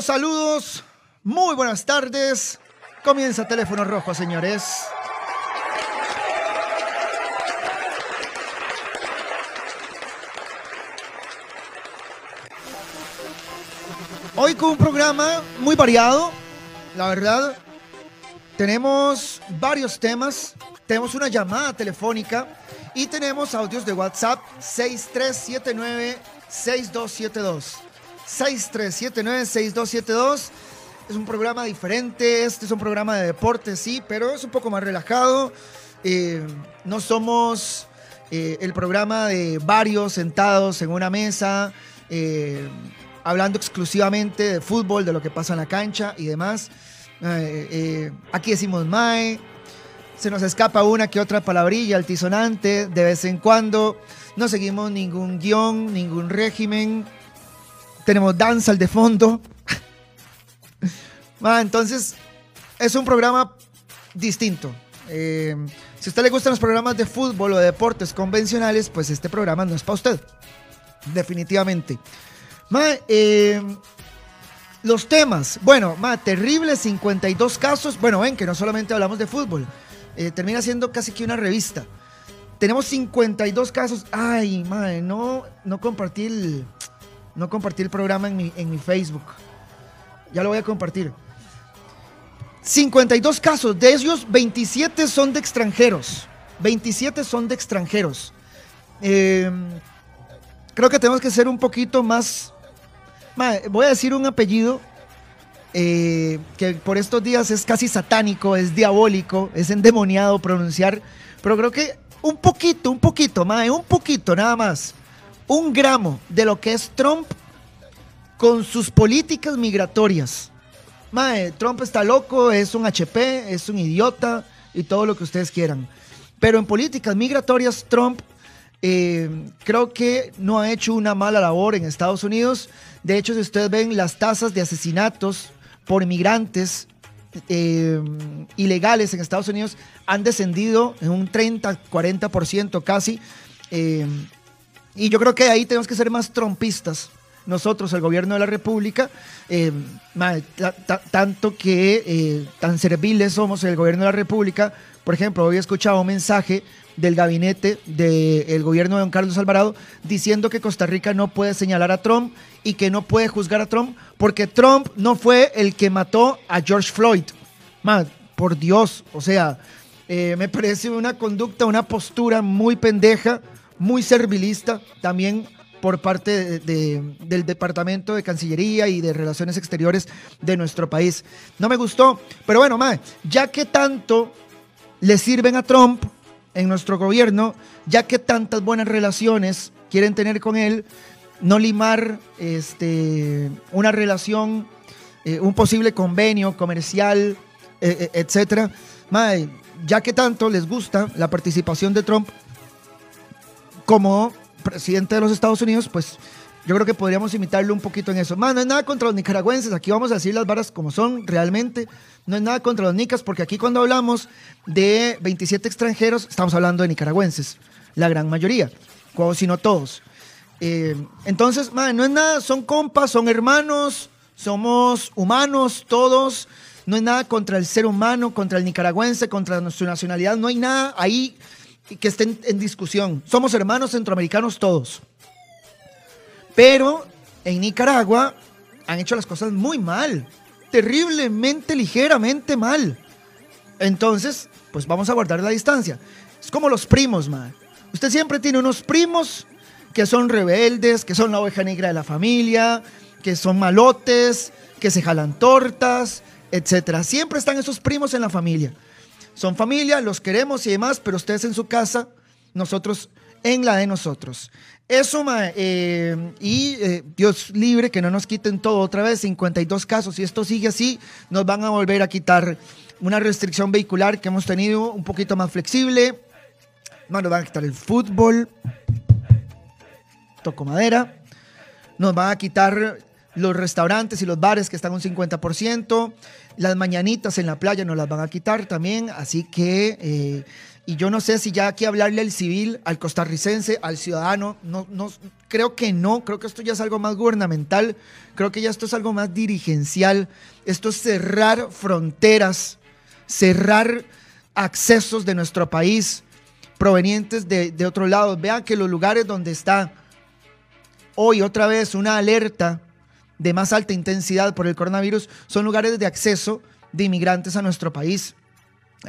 Saludos. Muy buenas tardes. Comienza Teléfono Rojo, señores. Hoy con un programa muy variado, la verdad. Tenemos varios temas, tenemos una llamada telefónica y tenemos audios de WhatsApp 6379-6272. 6379-6272. Es un programa diferente, este es un programa de deporte, sí, pero es un poco más relajado. Eh, no somos eh, el programa de varios sentados en una mesa, eh, hablando exclusivamente de fútbol, de lo que pasa en la cancha y demás. aquí decimos Mae, se nos escapa una que otra palabrilla altisonante de vez en cuando. No seguimos ningún guion, ningún régimen. Tenemos danza al de fondo. entonces, es un programa distinto. Eh, si a usted le gustan los programas de fútbol o de deportes convencionales, pues este programa no es para usted. Definitivamente. Eh, los temas. Bueno, ma, terribles 52 casos. Bueno, ven que no solamente hablamos de fútbol. Eh, termina siendo casi que una revista. Tenemos 52 casos. Ay, madre, no, no compartí el, no compartí el programa en mi, en mi Facebook. Ya lo voy a compartir. 52 casos, de ellos 27 son de extranjeros. 27 son de extranjeros. Em, creo que tenemos que ser un poquito más... voy a decir un apellido eh, que por estos días es casi satánico, es diabólico, es endemoniado pronunciar, pero creo que un poquito, un poquito, mae, un poquito nada más, un gramo de lo que es Trump con sus políticas migratorias. Mae, Trump está loco, es un HP, es un idiota y todo lo que ustedes quieran. Pero en políticas migratorias, Trump eh, creo que no ha hecho una mala labor en Estados Unidos. De hecho, si ustedes ven las tasas de asesinatos por inmigrantes eh, ilegales en Estados Unidos han descendido en un 30, 40% casi. Eh, y yo creo que ahí tenemos que ser más trompistas. Nosotros, el gobierno de la República, eh, tanto que tan serviles somos el gobierno de la República. Por ejemplo, hoy he escuchado un mensaje del gabinete del gobierno de don Carlos Alvarado diciendo que Costa Rica no puede señalar a Trump y que no puede juzgar a Trump porque Trump no fue el que mató a George Floyd. por Dios, o sea, eh, me parece una conducta, una postura muy pendeja, muy servilista también por parte del Departamento de Cancillería y de Relaciones Exteriores de nuestro país. No me gustó, pero bueno, ya que tanto le sirven a Trump, en nuestro gobierno, ya que tantas buenas relaciones quieren tener con él, no limar este, una relación, eh, un posible convenio comercial, eh, eh, etcétera. ya que tanto les gusta la participación de Trump como presidente de los Estados Unidos, pues yo creo que podríamos imitarlo un poquito en eso. no es nada contra los nicaragüenses, aquí vamos a decir las varas como son realmente. No es nada contra los nicas, porque aquí cuando hablamos de 27 extranjeros, estamos hablando de nicaragüenses, la gran mayoría, si no todos. Eh, entonces, no es nada, son compas, son hermanos, somos humanos todos. No es nada contra el ser humano, contra el nicaragüense, contra nuestra nacionalidad. No hay nada ahí que esté en discusión. Somos hermanos centroamericanos todos. Pero en Nicaragua han hecho las cosas muy mal, terriblemente, ligeramente mal. Entonces, pues vamos a guardar la distancia. Es como los primos, man. Usted siempre tiene unos primos que son rebeldes, que son la oveja negra de la familia, que son malotes, que se jalan tortas, etc. Siempre están esos primos en la familia. Son familia, los queremos y demás, pero ustedes en su casa, nosotros en la de nosotros. Eso, eh, y eh, Dios libre que no nos quiten todo otra vez, 52 casos. Si esto sigue así, nos van a volver a quitar una restricción vehicular que hemos tenido un poquito más flexible. nos van a quitar el fútbol. Toco madera. Nos van a quitar los restaurantes y los bares que están un 50%, las mañanitas en la playa nos las van a quitar también, así que, eh, y yo no sé si ya aquí hablarle al civil, al costarricense, al ciudadano, no, no, creo que no, creo que esto ya es algo más gubernamental, creo que ya esto es algo más dirigencial, esto es cerrar fronteras, cerrar accesos de nuestro país provenientes de, de otro lado. Vean que los lugares donde está hoy otra vez una alerta de más alta intensidad por el coronavirus son lugares de acceso de inmigrantes a nuestro país.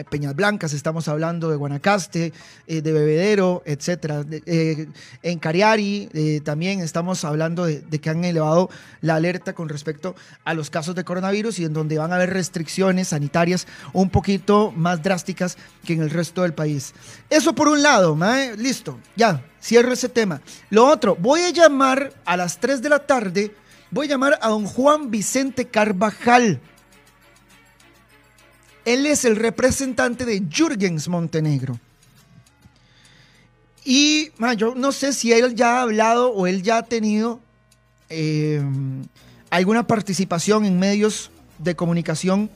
Peñas Blancas, estamos hablando de Guanacaste, eh, de Bebedero, etcétera. Eh, en Cariari eh, también estamos hablando de, que han elevado la alerta con respecto a los casos de coronavirus y en donde van a haber restricciones sanitarias un poquito más drásticas que en el resto del país. Eso por un lado, listo, ya, cierro ese tema. Lo otro, voy a llamar a las 3 de la tarde, voy a llamar a don Juan Vicente Carvajal él es el representante de Jürgens Montenegro. Y yo no sé si él ya ha hablado o él ya ha tenido eh, alguna participación en medios de comunicación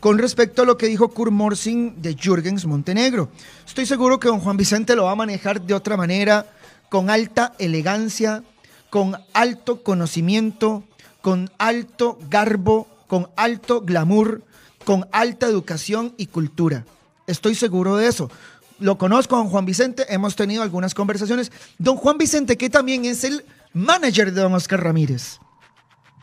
con respecto a lo que dijo Kurt Morsing de Jürgens Montenegro. Estoy seguro que don Juan Vicente lo va a manejar de otra manera, con alta elegancia, con alto conocimiento, con alto garbo, con alto glamour, con alta educación y cultura. Estoy seguro de eso. Lo conozco don Juan Vicente, hemos tenido algunas conversaciones. Don Juan Vicente, que también es el manager de don Oscar Ramírez.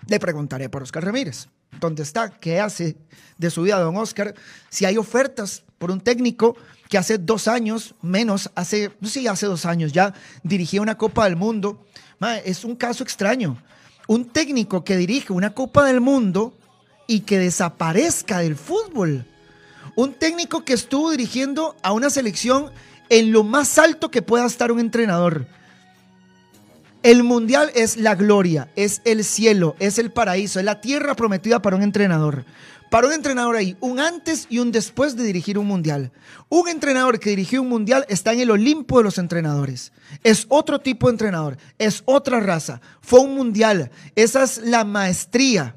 Le preguntaré por Oscar Ramírez. ¿Dónde está? ¿Qué hace de su vida don Oscar? Si hay ofertas por un técnico que hace dos años, menos, hace, hace dos años ya, dirigía una Copa del Mundo. Es un caso extraño. Un técnico que dirige una Copa del Mundo y que desaparezca del fútbol. Un técnico que estuvo dirigiendo a una selección en lo más alto que pueda estar un entrenador. El mundial es la gloria, es el cielo, es el paraíso, es la tierra prometida para un entrenador. Para un entrenador ahí, un antes y un después de dirigir un mundial. Un entrenador que dirigió un mundial está en el Olimpo de los entrenadores. Es otro tipo de entrenador, es otra raza. Fue un mundial. Esa es la maestría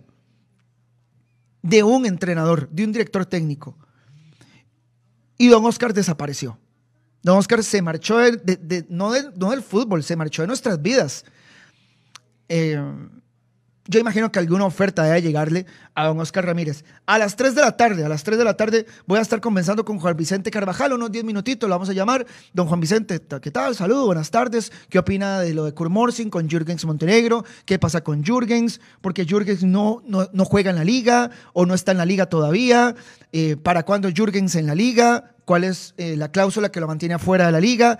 de un entrenador, de un director técnico. Y don Oscar desapareció. Don Oscar se marchó de, no, del, fútbol, se marchó de nuestras vidas. Eh, yo imagino que alguna oferta debe llegarle a don Oscar Ramírez. A las 3 de la tarde, a las 3 de la tarde voy a estar conversando con Juan Vicente Carvajal, unos 10 minutitos, lo vamos a llamar. Don Juan Vicente, ¿qué tal? Saludos, buenas tardes. ¿Qué opina de lo de Kurmorsing con Jürgens Montenegro? ¿Qué pasa con Jürgens? Porque Jürgens no, no, juega en la liga o no está en la liga todavía. Eh, ¿Para cuándo Jürgens en la liga? ¿Cuál es eh, la cláusula que lo mantiene afuera de la liga?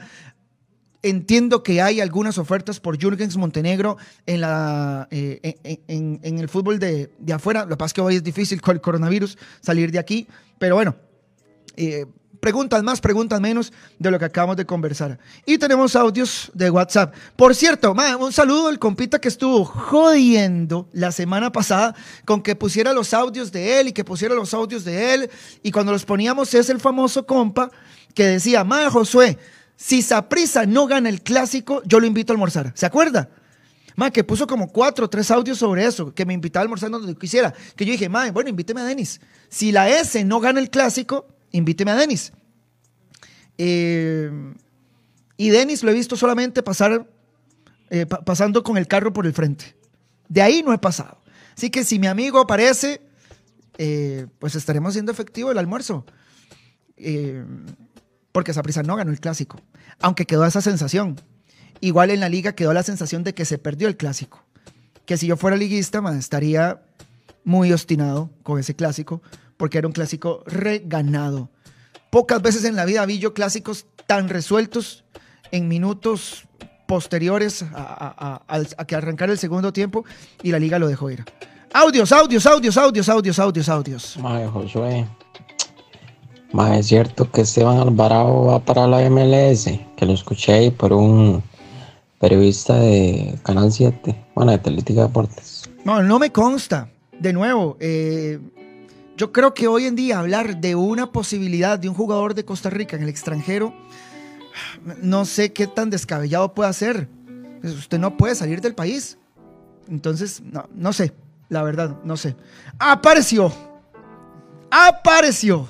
Entiendo que hay algunas ofertas por Jürgens Montenegro en, la, eh, en, el fútbol de, afuera. Lo que pasa es que hoy es difícil con el coronavirus salir de aquí. Pero bueno, eh, preguntas más, preguntas menos de lo que acabamos de conversar. Y tenemos audios de WhatsApp. Por cierto, un saludo al compita que estuvo jodiendo la semana pasada con que pusiera los audios de él y que pusiera los audios de él. Y cuando los poníamos es el famoso compa que decía, ma Josué, si Saprisa no gana el clásico, yo lo invito a almorzar. ¿Se acuerda? Ma, que puso como cuatro o tres audios sobre eso, que me invitaba a almorzar donde quisiera. Que yo dije, ma, bueno, invíteme a Denis. Si la S no gana el clásico, invíteme a Denis. Eh, y Denis lo he visto solamente pasar, eh, pasando con el carro por el frente. De ahí no he pasado. Así que si mi amigo aparece, eh, pues estaremos haciendo efectivo el almuerzo. Porque Saprissa no ganó el clásico, aunque quedó esa sensación. Igual en la liga quedó la sensación de que se perdió el clásico. Que si yo fuera liguista, estaría muy obstinado con ese clásico, porque era un clásico reganado. Pocas veces en la vida vi yo clásicos tan resueltos en minutos posteriores a, que arrancara el segundo tiempo y la liga lo dejó ir. Audios, audios, audios, audios, audios, audios, audios. Josué, más es cierto que Esteban Alvarado va para la MLS, que lo escuché por un periodista de Canal 7, bueno, de Atlética Deportes. No, no me consta. De nuevo, eh, yo creo que hoy en día hablar de una posibilidad de un jugador de Costa Rica en el extranjero, no sé qué tan descabellado puede ser. Pues usted no puede salir del país. Entonces, no, no sé, la verdad, no sé. Apareció. Apareció.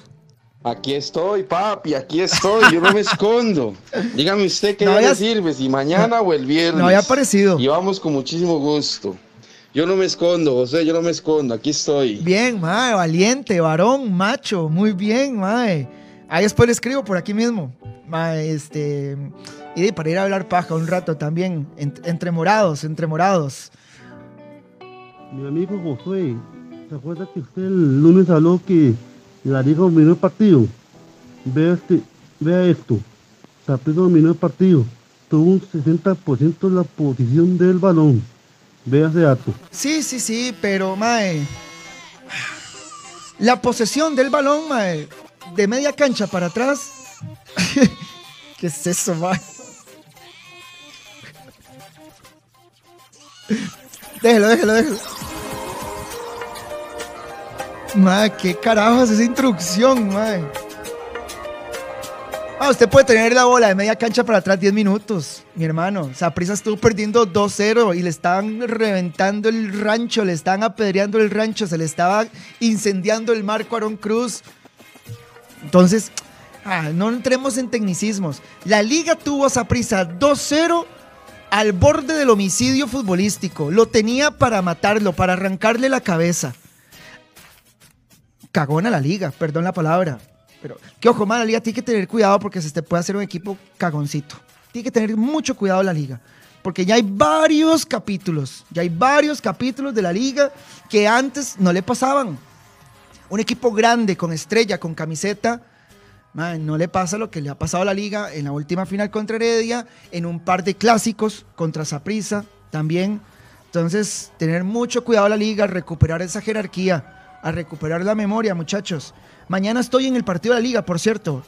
Aquí estoy, papi, aquí estoy, yo no me escondo. Dígame usted qué no día sirve, si mañana o el viernes. No había aparecido. Y vamos con muchísimo gusto. Yo no me escondo, José, yo no me escondo, aquí estoy. Bien, mae, valiente, varón, macho, muy bien, mae. Ahí después le escribo por aquí mismo. Mae, este. Y para ir a hablar paja un rato también, entre morados, entre morados. Mi amigo José, ¿se acuerda que usted el lunes habló que liga dominó el partido? Vea, este, vea esto. Saprissa dominó el partido. Tuvo un 60% de la posición del balón. Vea ese dato. Sí, sí, sí, pero, mae. La posesión del balón, mae, de media cancha para atrás. ¿Qué es eso, mae? Déjelo, déjelo, déjelo. Madre, qué carajos esa instrucción, madre. Ah, usted puede tener la bola de media cancha para atrás 10 minutos, mi hermano. Saprisa estuvo perdiendo 2-0 y le estaban reventando el rancho, le estaban apedreando el rancho, se le estaba incendiando el marco a Aaron Cruz. Entonces, ah, no entremos en tecnicismos. La liga tuvo a Saprisa 2-0 al borde del homicidio futbolístico. Lo tenía para matarlo, para arrancarle la cabeza cagona la liga, perdón la palabra. Pero que ojo, más la liga tiene que tener cuidado porque se te puede hacer un equipo cagoncito. Tiene que tener mucho cuidado la liga. Porque ya hay varios capítulos, ya hay varios capítulos de la liga que antes no le pasaban. Un equipo grande, con estrella, con camiseta, no le pasa lo que le ha pasado a la liga en la última final contra Heredia, en un par de clásicos contra Saprissa también. Entonces, tener mucho cuidado la liga, recuperar esa jerarquía a recuperar la memoria, muchachos. Mañana estoy en el partido de la liga, por cierto.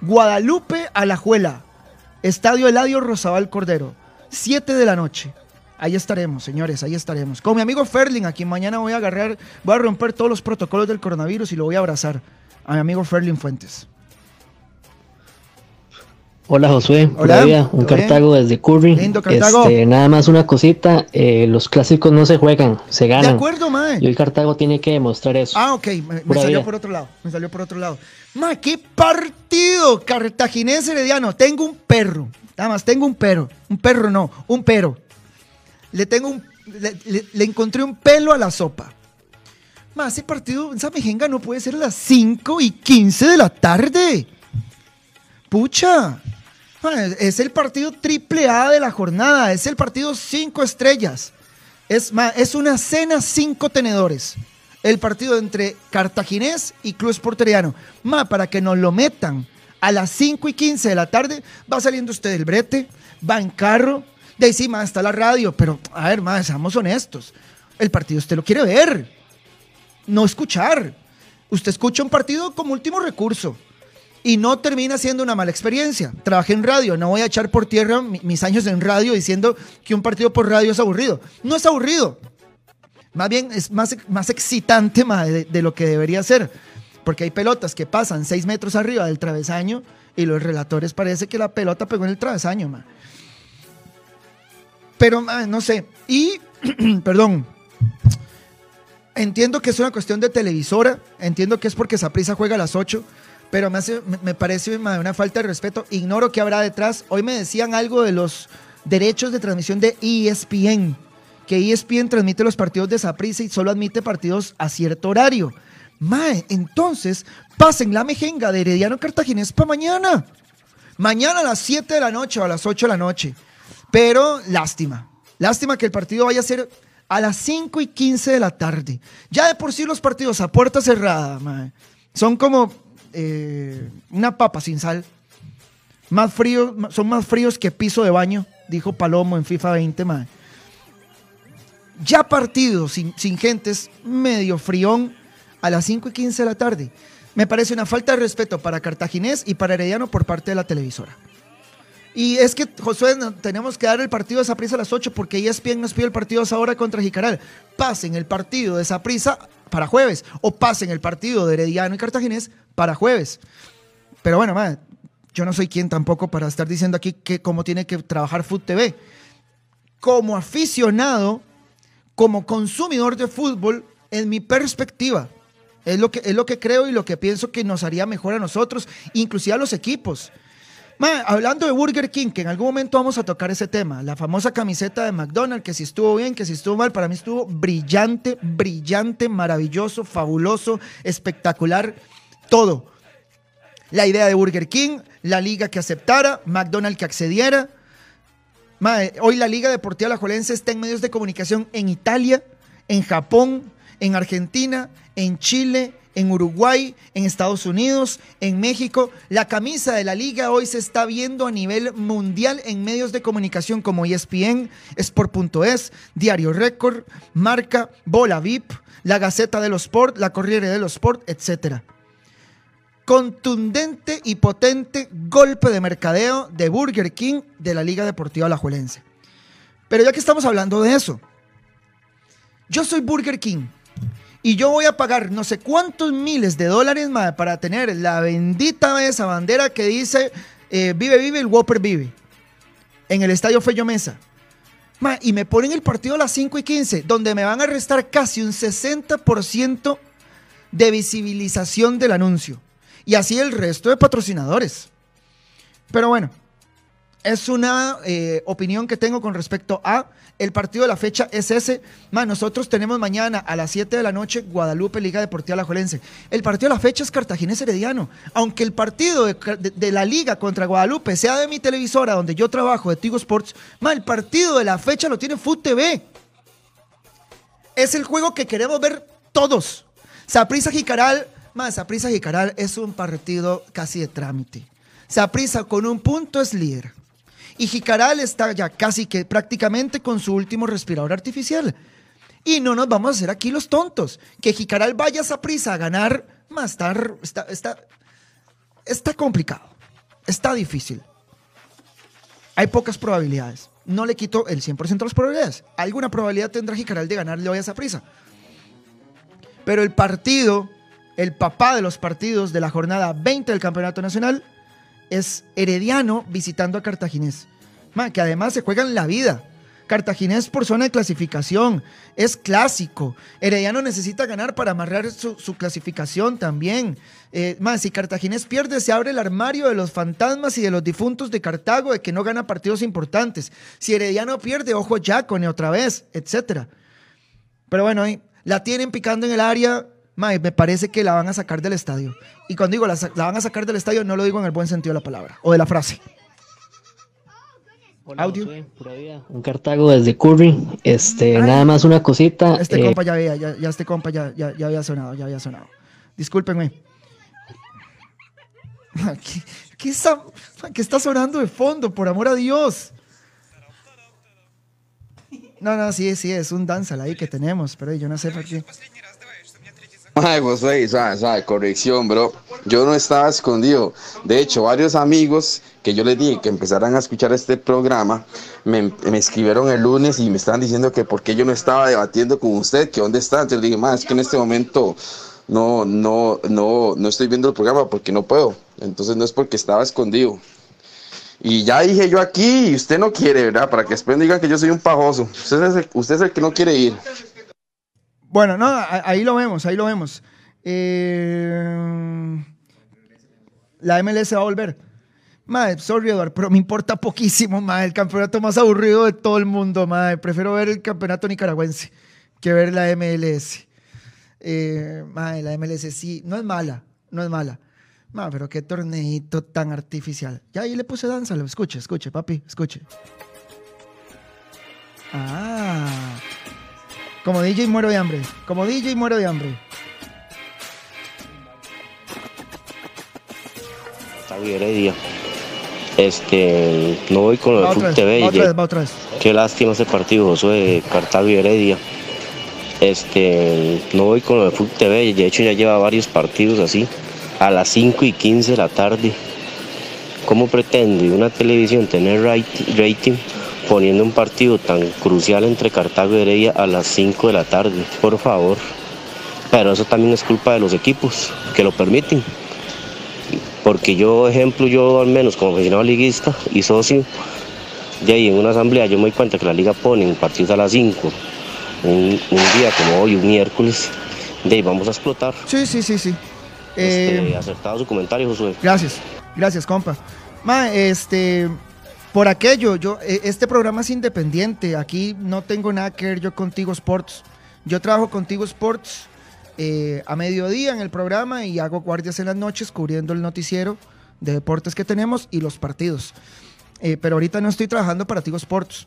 Guadalupe Alajuela, Estadio Eladio Rosabal Cordero, 7 de la noche. Ahí estaremos, señores, ahí estaremos. Con mi amigo Ferlin, a quien mañana voy a agarrar, voy a romper todos los protocolos del coronavirus y lo voy a abrazar. A mi amigo Ferlin Fuentes. Hola Josué, Hola, un Cartago desde Curry. Lindo Cartago. Este, nada más una cosita, eh, los clásicos no se juegan, se ganan. De acuerdo, mae. Y el Cartago tiene que demostrar eso. Ah, ok, me, salió por otro lado, me salió por otro lado. Mae, qué partido cartaginés herediano. Tengo un perro, nada más, tengo un perro. Un perro no, un perro. Le tengo un, le, encontré un pelo a la sopa. Mae, ese partido, esa mejenga no puede ser a las 5 y 15 de la tarde. Pucha. Es el partido triple A de la jornada, es el partido cinco estrellas. Es, es una cena cinco tenedores. El partido entre Cartaginés y Club Esporteriano. Ma, para que nos lo metan a las 5 y 15 de la tarde, va saliendo usted del brete, va en carro, de ahí sí, está la radio, pero a ver, más, seamos honestos. El partido usted lo quiere ver, no escuchar. Usted escucha un partido como último recurso y no termina siendo una mala experiencia. Trabajé en radio, no voy a echar por tierra mis años en radio diciendo que un partido por radio es aburrido. No es aburrido. Más bien es más, más excitante de, lo que debería ser. Porque hay pelotas que pasan seis metros arriba del travesaño y los relatores parece que la pelota pegó en el travesaño. Pero no sé. Y, perdón, entiendo que es una cuestión de televisora, entiendo que es porque Saprisa juega a las 8 pero me, me, parece una falta de respeto. Ignoro qué habrá detrás. Hoy me decían algo de los derechos de transmisión de ESPN, que ESPN transmite los partidos de Saprissa y solo admite partidos a cierto horario. Mae, entonces pasen la mejenga de Herediano Cartaginés para mañana. Mañana a las 7 de la noche o a las 8 de la noche. Pero lástima. Lástima que el partido vaya a ser a las 5 y 15 de la tarde. Ya de por sí los partidos a puerta cerrada, mae, son como eh, una papa sin sal. Más frío, son más fríos que piso de baño, dijo Palomo en FIFA 20, Ya partido sin, sin gentes, medio frión, a las 5 y 15 de la tarde. Me parece una falta de respeto para Cartaginés y para Herediano por parte de la televisora. Y es que, Josué, tenemos que dar el partido de Saprisa a las 8 porque ESPN nos pide el partido a esa hora contra Jicaral. Pasen el partido de Saprisa para jueves o pasen el partido de Herediano y Cartaginés para jueves. Pero bueno, yo no soy quien tampoco para estar diciendo aquí que cómo tiene que trabajar Food TV. Como aficionado, como consumidor de fútbol, en mi perspectiva, es lo que, es lo que creo y lo que pienso que nos haría mejor a nosotros, inclusive a los equipos. Hablando de Burger King, que en algún momento vamos a tocar ese tema, la famosa camiseta de McDonald's, que si estuvo bien, que si estuvo mal, para mí estuvo brillante, brillante, maravilloso, fabuloso, espectacular, todo. La idea de Burger King, la liga que aceptara, McDonald's que accediera. hoy la Liga Deportiva Alajuelense está en medios de comunicación en Italia, en Japón, en Argentina, en Chile, en Uruguay, en Estados Unidos, en México. La camisa de la liga hoy se está viendo a nivel mundial en medios de comunicación como ESPN, Sport.es, Diario Record, Marca, Bola VIP, la Gaceta de los Sport, la Corriere de los Sport, etc. Contundente y potente golpe de mercadeo de Burger King de la Liga Deportiva Alajuelense. Pero ya que estamos hablando de eso, yo soy Burger King y yo voy a pagar no sé cuántos miles de dólares más para tener la bendita esa bandera que dice eh, vive, vive, el Whopper vive. En el estadio Fello Mesa. y me ponen el partido a las 5 y 15, donde me van a restar casi un 60% de visibilización del anuncio. Y así el resto de patrocinadores. Pero bueno, es una eh, opinión que tengo con respecto a el partido de la fecha es ese. nosotros tenemos mañana a las 7 de la noche Guadalupe Liga Deportiva Alajuelense. El partido de la fecha es Cartaginés Herediano. Aunque el partido de, la Liga contra Guadalupe sea de mi televisora donde yo trabajo, de Tigo Sports, el partido de la fecha lo tiene Food TV. Es el juego que queremos ver todos. Saprisa Jicaral, más Saprisa Jicaral es un partido casi de trámite. Saprisa con un punto es líder. Y Jicaral está ya casi que prácticamente con su último respirador artificial. Y no nos vamos a hacer aquí los tontos. Que Jicaral vaya a prisa a ganar, más estar, está, está, está complicado. Está difícil. Hay pocas probabilidades. No le quito el 100% de las probabilidades. Alguna probabilidad tendrá Jicaral de ganarle hoy a esa prisa. Pero el partido, el papá de los partidos de la jornada 20 del Campeonato Nacional, es Herediano visitando a Cartaginés. que además se juegan la vida. Cartaginés por zona de clasificación. Es clásico. Herediano necesita ganar para amarrar su, clasificación también. Eh, más, si Cartaginés pierde, se abre el armario de los fantasmas y de los difuntos de Cartago de que no gana partidos importantes. Si Herediano pierde, ojo Yacone otra vez, etc. Pero bueno, ahí la tienen picando en el área me parece que la van a sacar del estadio. Y cuando digo la, van a sacar del estadio, no lo digo en el buen sentido de la palabra o de la frase. Audio. un Cartago desde Curry. Este, nada más una cosita. Este eh, compa ya había, ya, este compa ya, ya, había sonado, ya había sonado. Discúlpenme. ¿Qué, está, ¿Qué está sonando de fondo, por amor a Dios? No, no, sí, sí, es un danzal ahí que tenemos, pero yo no sé por qué. Ay, José, sabe, corrección, bro. Yo no estaba escondido. De hecho, varios amigos que yo les dije que empezaran a escuchar este programa me, escribieron el lunes y me estaban diciendo que por qué yo no estaba debatiendo con usted, que dónde está. Entonces le dije, más es que en este momento no, no, no, no estoy viendo el programa porque no puedo. Entonces no es porque estaba escondido. Y ya dije yo aquí y usted no quiere, ¿verdad? Para que después digan que yo soy un pajoso. Usted es el que no quiere ir. Bueno, no, ahí lo vemos, ahí lo vemos. Eh, la MLS va a volver. Madre, sorry, Eduardo, pero me importa poquísimo, madre. El campeonato más aburrido de todo el mundo, madre. Prefiero ver el campeonato nicaragüense que ver la MLS. Eh, madre, la MLS sí, no es mala, no es mala. Madre, pero qué torneito tan artificial. Ya ahí le puse danza, escuche, escuche, papi, escuche. Ah. Como DJ muero de hambre. Como DJ muero de hambre. Heredia. Este, no voy con lo de Fútbol TV. Va otra vez, va otra vez. Qué lástima ese partido, Josué Cartago y Heredia. Este, no voy con lo de Fútbol TV. De hecho, ya lleva varios partidos así. A las 5 y 15 de la tarde. ¿Cómo pretende una televisión tener rating poniendo un partido tan crucial entre Cartago y Heredia a las 5 de la tarde, por favor. Pero eso también es culpa de los equipos que lo permiten. Porque yo, ejemplo, yo al menos como aficionado liguista y socio, de ahí en una asamblea yo me doy cuenta que la liga pone partidos a las 5 un, un día como hoy, un miércoles, de ahí vamos a explotar. Sí, sí, sí, sí. Este, Eh, acertado su comentario, Josué. Gracias, gracias, compa. Ma, este, por aquello, yo, eh, este programa es independiente. Aquí no tengo nada que ver yo contigo Sports. Yo trabajo contigo Sports eh, a mediodía en el programa y hago guardias en las noches cubriendo el noticiero de deportes que tenemos y los partidos. Eh, pero ahorita no estoy trabajando para Tigo Sports.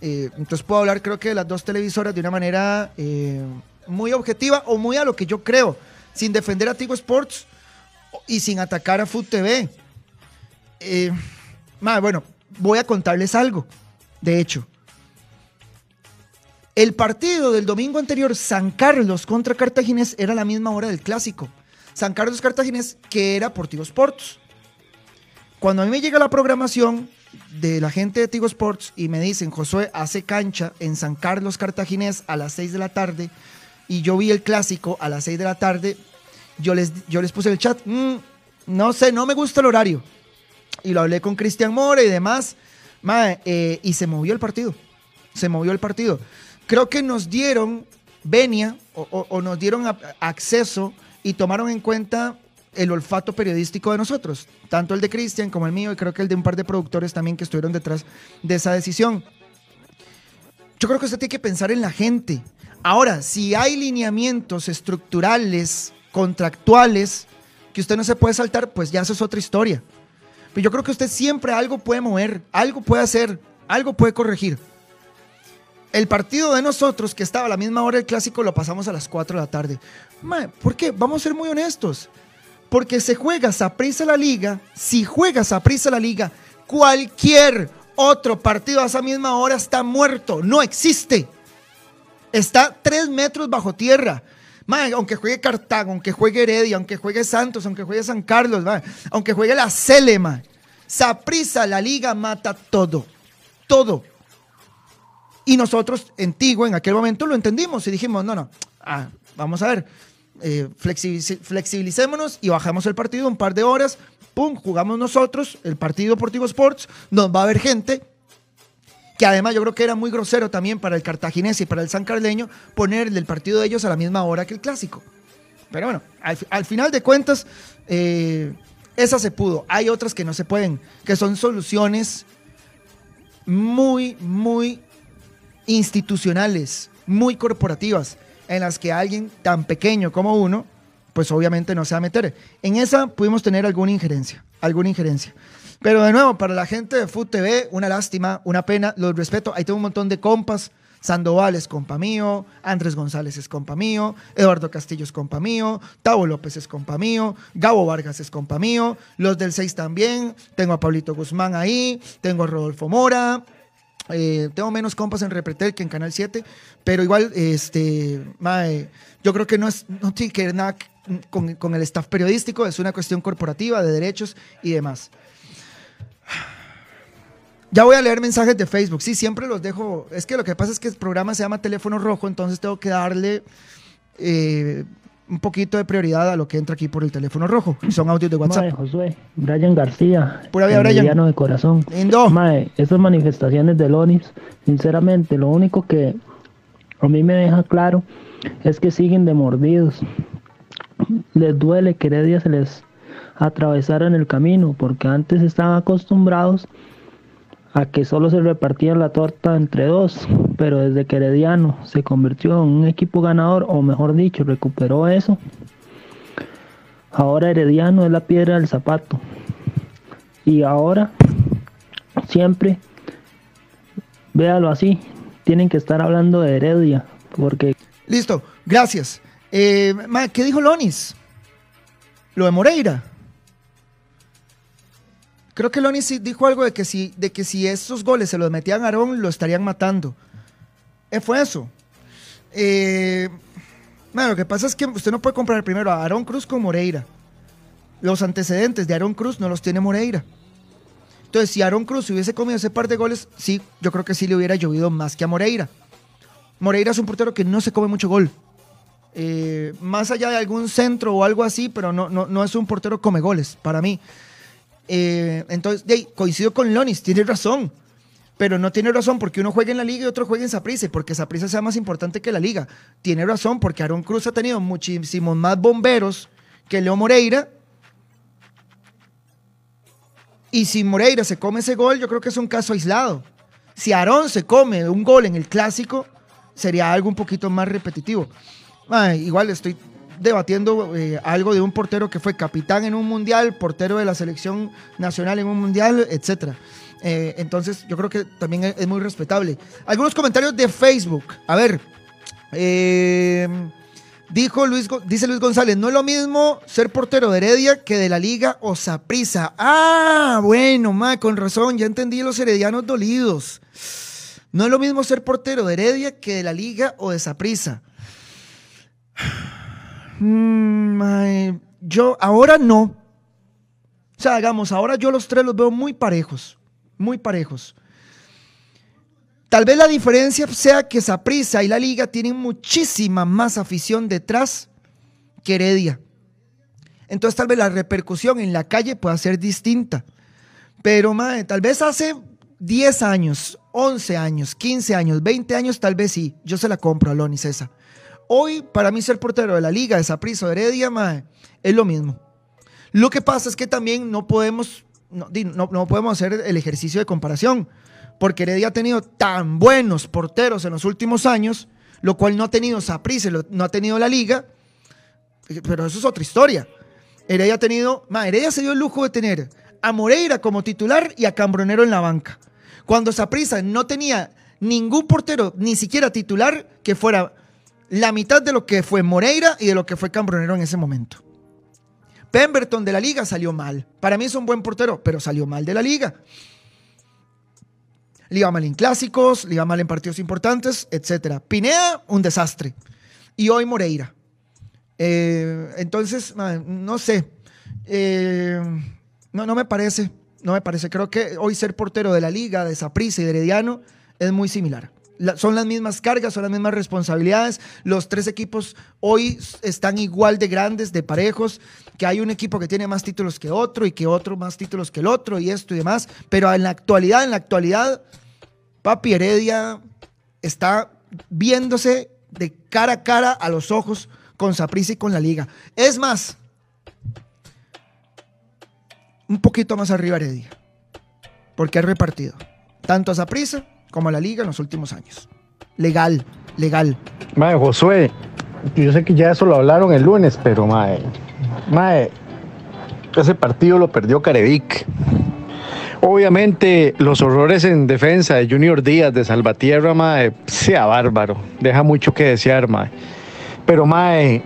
Entonces puedo hablar creo que de las dos televisoras de una manera muy objetiva o muy a lo que yo creo, sin defender a Tigo Sports y sin atacar a Food TV. Bueno, voy a contarles algo. De hecho, el partido del domingo anterior, San Carlos contra Cartaginés, era la misma hora del clásico. San Carlos Cartaginés, que era por Tigo Sports. Cuando a mí me llega la programación de la gente de Tigo Sports y me dicen, Josué hace cancha en San Carlos Cartaginés a las 6 de la tarde y yo vi el clásico a las 6 de la tarde, yo les, yo les puse el chat, "Mm, no sé, no me gusta el horario. Y lo hablé con Cristian More y demás, eh, y se movió el partido. Se movió el partido. Creo que nos dieron venia o, nos dieron acceso y tomaron en cuenta el olfato periodístico de nosotros, tanto el de Cristian como el mío y creo que el de un par de productores también que estuvieron detrás de esa decisión. Yo creo que usted tiene que pensar en la gente. Ahora, si hay lineamientos estructurales, contractuales, que usted no se puede saltar, pues ya eso es otra historia. Pero yo creo que usted siempre algo puede mover, algo puede hacer, algo puede corregir. El partido de nosotros, que estaba a la misma hora del clásico, lo pasamos a las 4 de la tarde. Mae, ¿Por qué? Vamos a ser muy honestos. Porque se juega Saprissa la liga, si juega Saprissa la liga, cualquier otro partido a esa misma hora está muerto, no existe. Está tres metros bajo tierra. Aunque juegue Cartago, aunque juegue Heredia, aunque juegue Santos, aunque juegue San Carlos, aunque juegue la Cele, mae. Saprissa, la liga mata todo. Todo. Y nosotros en Tigo en aquel momento lo entendimos y dijimos, no, no, ah, vamos a ver, eh, flexibilicémonos y bajamos el partido un par de horas, pum, jugamos nosotros, el partido por Tigo Sports, nos va a ver gente, que además yo creo que era muy grosero también para el cartaginés y para el san carleño poner el partido de ellos a la misma hora que el clásico. Pero bueno, al, fi- al final de cuentas, eh, esa se pudo. Hay otras que no se pueden, que son soluciones muy, muy institucionales, muy corporativas, en las que alguien tan pequeño como uno, pues obviamente no se va a meter. En esa pudimos tener alguna injerencia, alguna injerencia. Pero de nuevo, para la gente de Food TV, una lástima, una pena, los respeto. Ahí tengo un montón de compas. Sandoval es compa mío, Andrés González es compa mío, Eduardo Castillo es compa mío, Tavo López es compa mío, Gabo Vargas es compa mío, los del 6 también, tengo a Pablito Guzmán ahí, tengo a Rodolfo Mora, eh, tengo menos compas en Repretel que en Canal 7, pero igual, este, mae, yo creo que no, es, no tiene que ver nada con, con el staff periodístico, es una cuestión corporativa de derechos y demás. Ya voy a leer mensajes de Facebook. Sí, siempre los dejo. Es que lo que pasa es que el programa se llama Teléfono Rojo, entonces tengo que darle eh, un poquito de prioridad a lo que entra aquí por el teléfono rojo. Son audios de WhatsApp. Mae, Josué, Brian García, Pura vida, Brian. de corazón. Lindo. Mae, esas manifestaciones de Lonis, sinceramente, lo único que a mí me deja claro es que siguen de mordidos. Les duele que Heredia se les atravesara en el camino, porque antes estaban acostumbrados a que solo se repartía la torta entre dos, pero desde que Herediano se convirtió en un equipo ganador, o mejor dicho, recuperó eso, ahora Herediano es la piedra del zapato. Y ahora, siempre, véalo así, tienen que estar hablando de Heredia, porque Listo, gracias. Eh, ¿Qué dijo Lonis? Lo de Moreira. Creo que Lonis sí dijo algo de que si, esos goles se los metían a Aarón, lo estarían matando. Eh, fue eso. Eh, ma, lo que pasa es que usted no puede comprar primero a Aarón Cruz con Moreira. Los antecedentes de Aarón Cruz no los tiene Moreira. Entonces, si Aarón Cruz hubiese comido ese par de goles, sí, yo creo que sí le hubiera llovido más que a Moreira. Moreira es un portero que no se come mucho gol. Eh, más allá de algún centro o algo así, pero no, no, no es un portero come goles, para mí. Eh, entonces, ahí, coincido con Lonis, tiene razón. Pero no tiene razón porque uno juega en la liga y otro juega en Saprissa, porque Saprissa sea más importante que la liga. Tiene razón porque Aaron Cruz ha tenido muchísimos más bomberos que Leo Moreira. Y si Moreira se come ese gol, yo creo que es un caso aislado. Si Aarón se come un gol en el clásico, sería algo un poquito más repetitivo. Igual estoy debatiendo eh, algo de un portero que fue capitán en un mundial, portero de la selección nacional en un mundial, etc. Eh, entonces yo creo que también es, muy respetable. Algunos comentarios de Facebook. A ver. Eh, Dijo Luis, dice Luis González, no es lo mismo ser portero de Heredia que de la Liga o Saprisa. Ah, bueno, ma, con razón, ya entendí los heredianos dolidos. No es lo mismo ser portero de Heredia que de la Liga o de Saprisa. Mm, mae, yo ahora no. O sea, hagamos, ahora yo los tres los veo muy parejos, muy parejos. Tal vez la diferencia sea que Saprissa y la Liga tienen muchísima más afición detrás que Heredia. Entonces tal vez la repercusión en la calle pueda ser distinta. Pero mae, tal vez hace 10 años, 11 años, 15 años, 20 años, tal vez sí. Yo se la compro a Loni César. Hoy, para mí ser portero de la Liga, de Saprissa Heredia, es lo mismo. Lo que pasa es que también no podemos, no, no- podemos hacer el ejercicio de comparación, porque Heredia ha tenido tan buenos porteros en los últimos años, lo cual no ha tenido Saprissa, no ha tenido la Liga, pero eso es otra historia. Heredia ha tenido, Heredia se dio el lujo de tener a Moreira como titular y a Cambronero en la banca. Cuando Saprissa no tenía ningún portero, ni siquiera titular, que fuera la mitad de lo que fue Moreira y de lo que fue Cambronero en ese momento. Pemberton de la liga salió mal. Para mí es un buen portero, pero salió mal de la liga. Le iba mal en clásicos, le iba mal en partidos importantes, etc. Pineda, un desastre. Y hoy Moreira. Eh, entonces, no sé. Eh, no, no me parece. No me parece. Creo que hoy ser portero de la liga, de Saprissa y de Herediano es muy similar. Son las mismas cargas, son las mismas responsabilidades. Los tres equipos hoy están igual de grandes, de parejos, que hay un equipo que tiene más títulos que otro y que otro más títulos que el otro y esto y demás. Pero en la actualidad, en la actualidad, Papi Heredia está viéndose de cara a cara a los ojos con Saprissa y con la liga. Es más, un poquito más arriba Heredia, porque ha repartido tanto a Saprissa como la liga en los últimos años. Legal, legal. Mae, Josué, yo sé que ya eso lo hablaron el lunes, pero mae, mae, ese partido lo perdió Carevic. Obviamente los horrores en defensa de Junior Díaz, de Salvatierra, mae, sea bárbaro, deja mucho que desear, mae. Pero mae,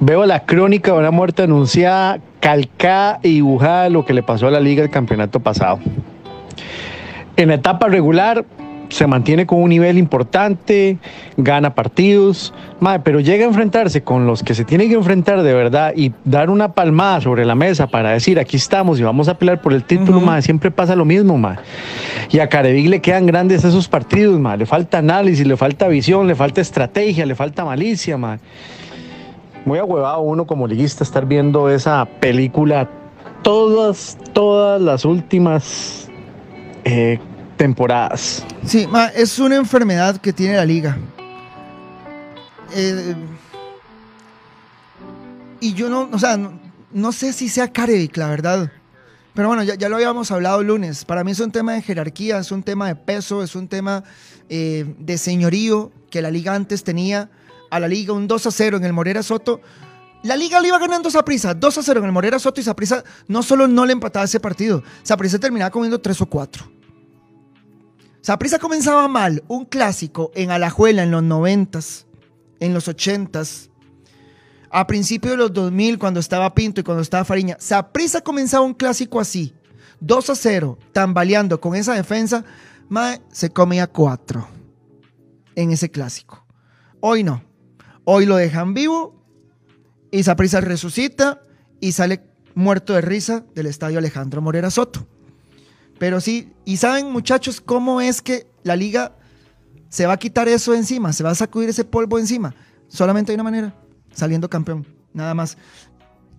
veo la crónica de una muerte anunciada, calcada y dibujada lo que le pasó a la liga el campeonato pasado. En la etapa regular se mantiene con un nivel importante, gana partidos, mae, pero llega a enfrentarse con los que se tiene que enfrentar de verdad y dar una palmada sobre la mesa para decir aquí estamos y vamos a pelear por el título, mae, siempre pasa lo mismo, mae. Y a Carevic le quedan grandes esos partidos, mae. le falta análisis, le falta visión, le falta estrategia, le falta malicia, mae. Muy ahuevado uno como liguista estar viendo esa película todas, todas las últimas eh, temporadas. Sí, es una enfermedad que tiene la liga. Eh, y yo no, o sea, no, sé si sea Carevic, la verdad. Pero bueno, ya, lo habíamos hablado el lunes. Para mí es un tema de jerarquía, es un tema de peso, es un tema eh, de señorío que la liga antes tenía. A la liga un 2 a 0 en el Morera Soto. La liga le iba ganando a Saprissa, 2 a 0 en el Morera Soto y Saprissa no solo no le empataba ese partido, Saprissa terminaba comiendo 3 o 4. Saprissa comenzaba mal, un clásico en Alajuela en los 90s, en los 80s, a principios de los 2000 cuando estaba Pinto y cuando estaba Fariña. Saprissa comenzaba un clásico así, 2 a 0, tambaleando con esa defensa, mae, se comía 4 en ese clásico. Hoy no. Hoy lo dejan vivo y Saprissa resucita y sale muerto de risa del estadio Alejandro Morera Soto. Pero sí, y saben muchachos cómo es que la liga se va a quitar eso encima, se va a sacudir ese polvo encima. Solamente hay una manera, saliendo campeón, nada más.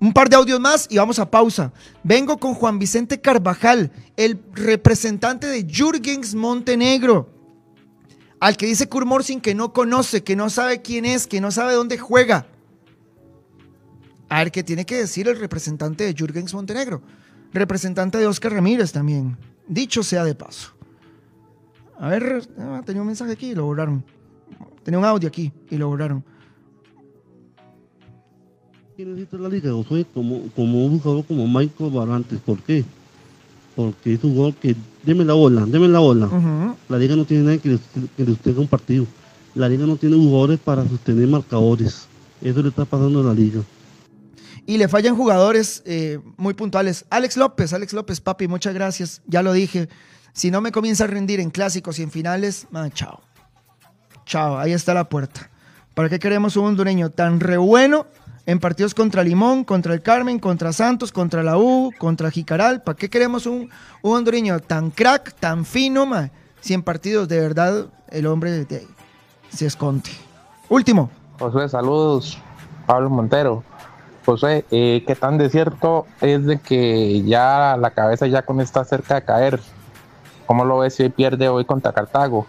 Un par de audios más y vamos a pausa. Vengo con Juan Vicente Carvajal, el representante de Jürgens Montenegro, al que dice Kurmorsin que no conoce, que no sabe quién es, que no sabe dónde juega. A ver qué tiene que decir el representante de Jürgens Montenegro, representante de Oscar Ramírez también. Dicho sea de paso. A ver, ah, tenía un mensaje aquí y lo borraron. Tenía un audio aquí y lo borraron. ¿Qué necesita la liga Josué como, como un jugador como Michael Barantes? ¿Por qué? Porque es un jugador que, deme la bola, deme la bola. La liga no tiene nadie que le, que le sostenga un partido. La liga no tiene jugadores para sostener marcadores. Eso le está pasando a la liga. Y le fallan jugadores eh, muy puntuales. Alex López, Alex López, papi, muchas gracias. Ya lo dije. Si no me comienza a rendir en clásicos y en finales, man, chao. Chao, ahí está la puerta. ¿Para qué queremos un hondureño tan re bueno en partidos contra Limón, contra el Carmen, contra Santos, contra la U, contra Jicaral? ¿Para qué queremos un, hondureño tan crack, tan fino, man? Si en partidos de verdad el hombre de se esconde. Último. Josué, saludos. Pablo Montero. Josué, eh, ¿qué tan de cierto es de que ya la cabeza ya con está cerca de caer? ¿Cómo lo ves si hoy pierde hoy contra Cartago?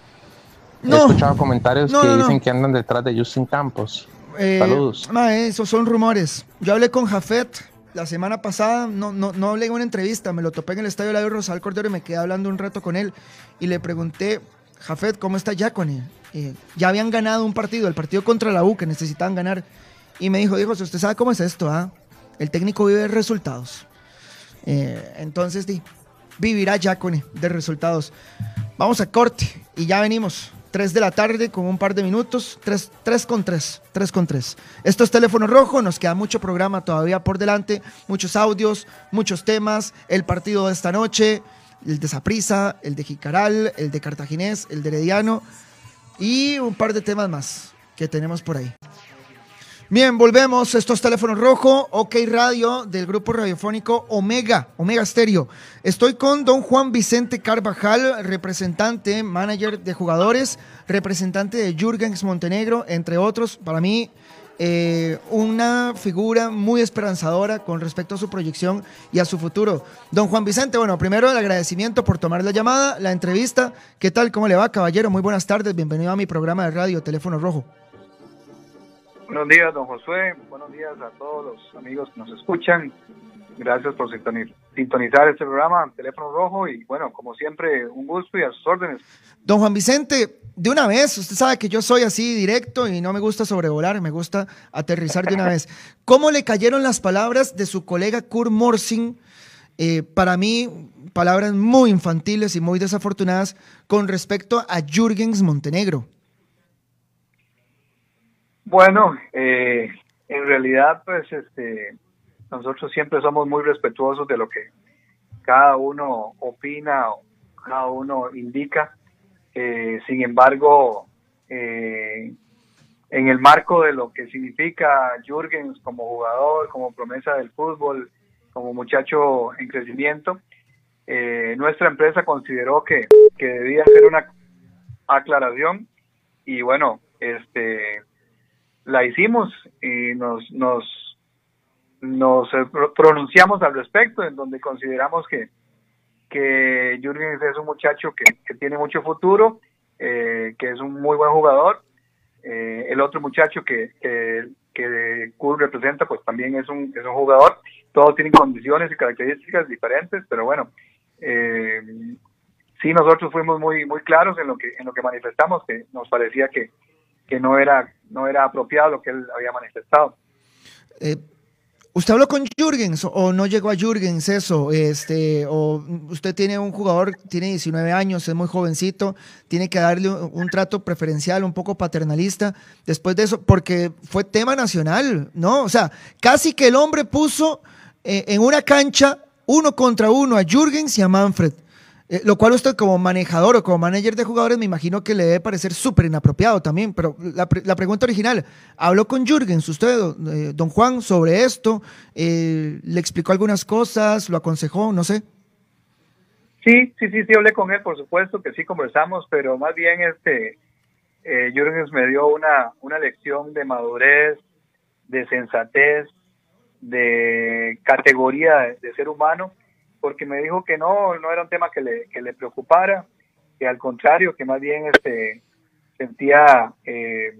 He No. escuchado comentarios No, que no, dicen que andan detrás de Justin Campos. Eh, Saludos. ma, esos son rumores. Yo hablé con Jafet la semana pasada, no, no, no hablé en una entrevista, me lo topé en el estadio Ladio Rosal Cordero y me quedé hablando un rato con él y le pregunté, Jafet, ¿cómo está Yacone? Eh, ya habían ganado un partido, el partido contra la U que necesitaban ganar. Y me dijo, dijo, si usted sabe cómo es esto, ¿ah? El técnico vive de resultados. Eh, entonces, di, vivirá Yacone de resultados. Vamos a corte y ya venimos. 3 de la tarde con un par de minutos. 3, con 3. 3 con 3. Esto es Teléfono Rojo. Nos queda mucho programa todavía por delante. Muchos audios, muchos temas. El partido de esta noche. El de Saprisa, el de Jicaral, el de Cartaginés, el de Herediano. Y un par de temas más que tenemos por ahí. Bien, volvemos. Esto es Teléfono Rojo, OK Radio del grupo radiofónico Omega, Omega Stereo. Estoy con don Juan Vicente Carvajal, representante, manager de jugadores, representante de Jürgens Montenegro, entre otros. Para mí, eh, una figura muy esperanzadora con respecto a su proyección y a su futuro. Don Juan Vicente, bueno, primero el agradecimiento por tomar la llamada, la entrevista. ¿Qué tal? ¿Cómo le va, caballero? Muy buenas tardes. Bienvenido a mi programa de radio Teléfono Rojo. Buenos días, don Josué. Buenos días a todos los amigos que nos escuchan. Gracias por sintoni- sintonizar este programa, Teléfono Rojo. Y bueno, como siempre, un gusto y a sus órdenes. Don Juan Vicente, de una vez, usted sabe que yo soy así directo y no me gusta sobrevolar, me gusta aterrizar de una vez. ¿Cómo le cayeron las palabras de su colega Kurt Morsing? Eh, para mí, palabras muy infantiles y muy desafortunadas con respecto a Jürgens Montenegro. Bueno, eh, en realidad, pues, este, nosotros siempre somos muy respetuosos de lo que cada uno opina o cada uno indica. Eh, sin embargo, eh, en el marco de lo que significa Jürgens como jugador, como promesa del fútbol, como muchacho en crecimiento, eh, nuestra empresa consideró que, que debía hacer una aclaración y bueno, este la hicimos y nos nos nos pro- pronunciamos al respecto en donde consideramos que que Jürgen es un muchacho que, que tiene mucho futuro eh, que es un muy buen jugador. Eh, el otro muchacho que que, que representa pues también es un es un jugador. Todos tienen condiciones y características diferentes pero bueno eh, sí nosotros fuimos muy muy claros en lo que en lo que manifestamos que nos parecía que que no era no era apropiado lo que él había manifestado. Eh, ¿Usted habló con Jürgens o no llegó a Jürgens eso? Este, o usted tiene un jugador, tiene 19 años, es muy jovencito, tiene que darle un, trato preferencial, un poco paternalista después de eso, porque fue tema nacional, ¿no? O sea, casi que el hombre puso eh, en una cancha uno contra uno a Jürgens y a Manfred. Eh, lo cual usted como manejador o como manager de jugadores me imagino que le debe parecer súper inapropiado también, pero la, pre- la pregunta original, ¿habló con Jürgens usted, eh, don Juan, sobre esto? Eh, ¿Le explicó algunas cosas? ¿Lo aconsejó? No sé. Sí, sí, sí, sí, hablé con él, por supuesto que sí conversamos, pero más bien este eh, Jürgens me dio una, una lección de madurez, de sensatez, de categoría de ser humano, porque me dijo que no, no era un tema que le, que le preocupara, que al contrario, que más bien este sentía eh,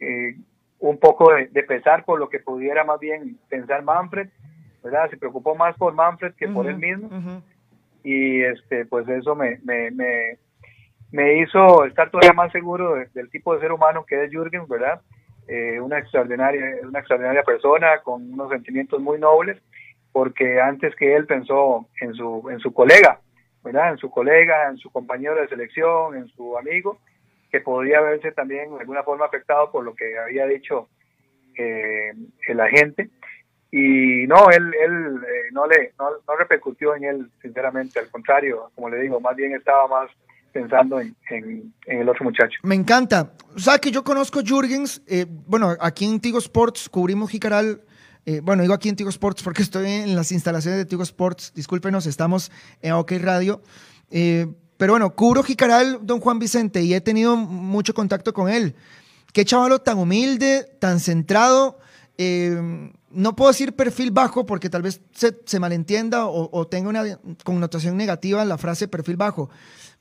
eh, un poco de, de pesar por lo que pudiera más bien pensar Manfred, ¿verdad? Se preocupó más por Manfred que por él mismo Ujú. y este pues eso me, me, me, me hizo estar todavía más seguro de- del tipo de ser humano que es Jürgen, ¿verdad? Eh, una extraordinaria una extraordinaria persona con unos sentimientos muy nobles porque antes que él pensó en su en su colega, ¿verdad? En su colega, en su compañero de selección, en su amigo que podría verse también de alguna forma afectado por lo que había dicho eh, el agente y no él él eh, no le no, no repercutió en él sinceramente al contrario como le digo más bien estaba más pensando en, en, el otro muchacho Me encanta. O sea, que yo conozco Jürgens. eh, bueno, aquí en Tigo Sports cubrimos Jicaral. Eh, bueno, digo aquí en Tigo Sports porque estoy en las instalaciones de Tigo Sports. Discúlpenos, estamos en OK Radio. Eh, pero bueno, cubro Jicaral, don Juan Vicente, y he tenido mucho contacto con él. Qué chavalo tan humilde, tan centrado. eh, no puedo decir perfil bajo porque tal vez se, malentienda o, tenga una connotación negativa la frase perfil bajo.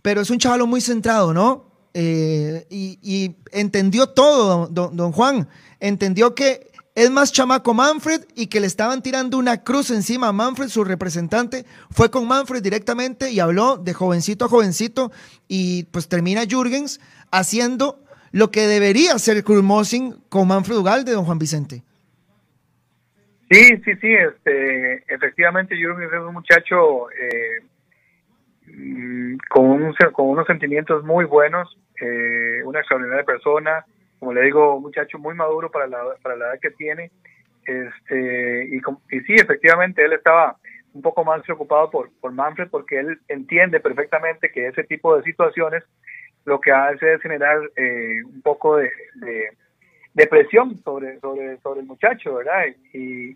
Pero es un chavalo muy centrado, ¿no? Y, entendió todo, don Juan. Entendió que es más chamaco Manfred y que le estaban tirando una cruz encima a Manfred, su representante. Fue con Manfred directamente y habló de jovencito a jovencito. Y pues termina Jürgens haciendo lo que debería hacer Cruz Mossing con Manfred Ugalde, don Juan Vicente. Sí, sí, sí, este, efectivamente Jürgen es un muchacho eh, mm, con, un- con unos sentimientos muy buenos, eh, una extraordinaria persona, como le digo, un muchacho muy maduro para la, para la edad que tiene, este, y, sí, efectivamente él estaba un poco más preocupado por, por Manfred porque él entiende perfectamente que ese tipo de situaciones lo que hace es generar eh, un poco de, de, de presión sobre, sobre, sobre el muchacho, ¿verdad? Y,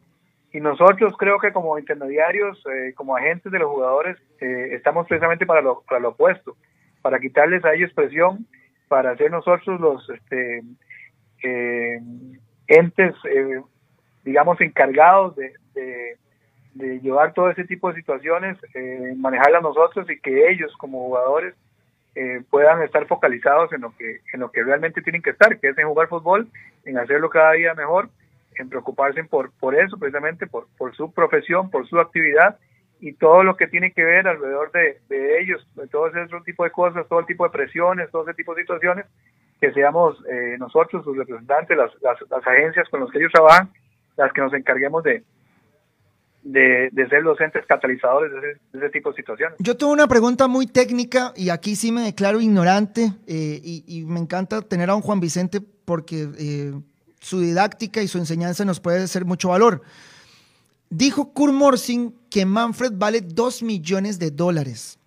y nosotros creo que como intermediarios, eh, como agentes de los jugadores, eh, estamos precisamente para lo, para lo opuesto, para quitarles a ellos presión, para ser nosotros los este, eh, entes, eh, digamos, encargados de, de, llevar todo ese tipo de situaciones, eh, manejarlas nosotros y que ellos como jugadores eh, puedan estar focalizados en lo que en lo que realmente tienen que estar, que es en jugar fútbol, en hacerlo cada día mejor, en preocuparse por por eso precisamente por por su profesión, por su actividad y todo lo que tiene que ver alrededor de, de ellos, de todo ese otro tipo de cosas, todo el tipo de presiones, todo ese tipo de situaciones, que seamos eh, nosotros, sus representantes, las, las, las agencias con las que ellos trabajan, las que nos encarguemos de, de, de ser los entes catalizadores de ese, de ese tipo de situaciones. Yo tengo una pregunta muy técnica y aquí sí me declaro ignorante eh, y, y me encanta tener a un Juan Vicente porque eh, su didáctica y su enseñanza nos puede ser mucho valor. Dijo Kurt Morsing que Manfred vale 2 millones de dólares.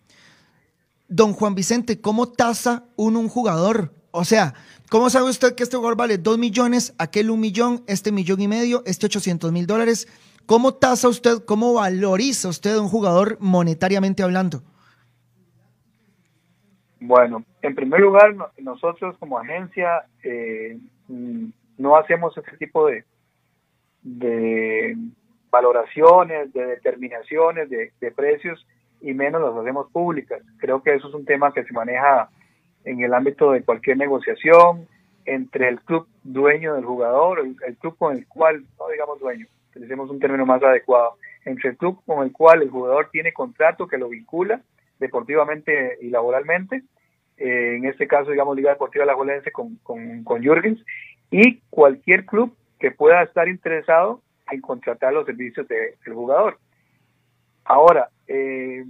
Don Juan Vicente, ¿cómo tasa un jugador? O sea, ¿cómo sabe usted que este jugador vale 2 millones, aquel un millón, este millón y medio, este 800 mil dólares? ¿Cómo tasa usted, cómo valoriza usted a un jugador monetariamente hablando? Bueno, en primer lugar, no- nosotros como agencia eh, mm, no hacemos ese tipo de, de valoraciones, de determinaciones de, de precios y menos las hacemos públicas. Creo que eso es un tema que se maneja en el ámbito de cualquier negociación entre el club dueño del jugador, el, el club con el cual, no digamos dueño, utilicemos un término más adecuado, entre el club con el cual el jugador tiene contrato que lo vincula deportivamente y laboralmente, eh, en este caso, digamos, Liga Deportiva Alajuelense con, con, con Jürgens, y cualquier club que pueda estar interesado en contratar los servicios de- del jugador. Ahora, eh,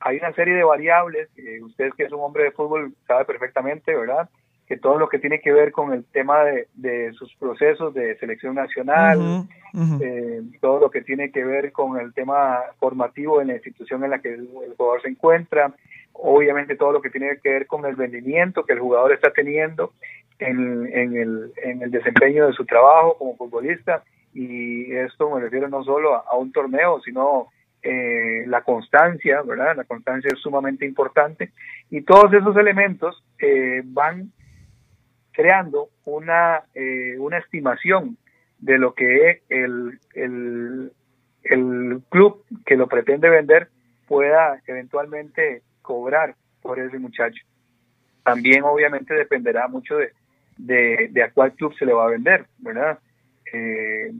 hay una serie de variables, eh, usted que es un hombre de fútbol sabe perfectamente, ¿verdad? Que todo lo que tiene que ver con el tema de, de sus procesos de selección nacional, eh, todo lo que tiene que ver con el tema formativo en la institución en la que el, el jugador se encuentra, obviamente todo lo que tiene que ver con el rendimiento que el jugador está teniendo en, en el, en el desempeño de su trabajo como futbolista y esto me refiero no solo a, un torneo, sino eh, la constancia, ¿verdad? La constancia es sumamente importante y todos esos elementos eh, van creando una, eh, una estimación de lo que el, el, el club que lo pretende vender pueda eventualmente cobrar por ese muchacho. También obviamente dependerá mucho de, de a cuál club se le va a vender, ¿verdad? Eh,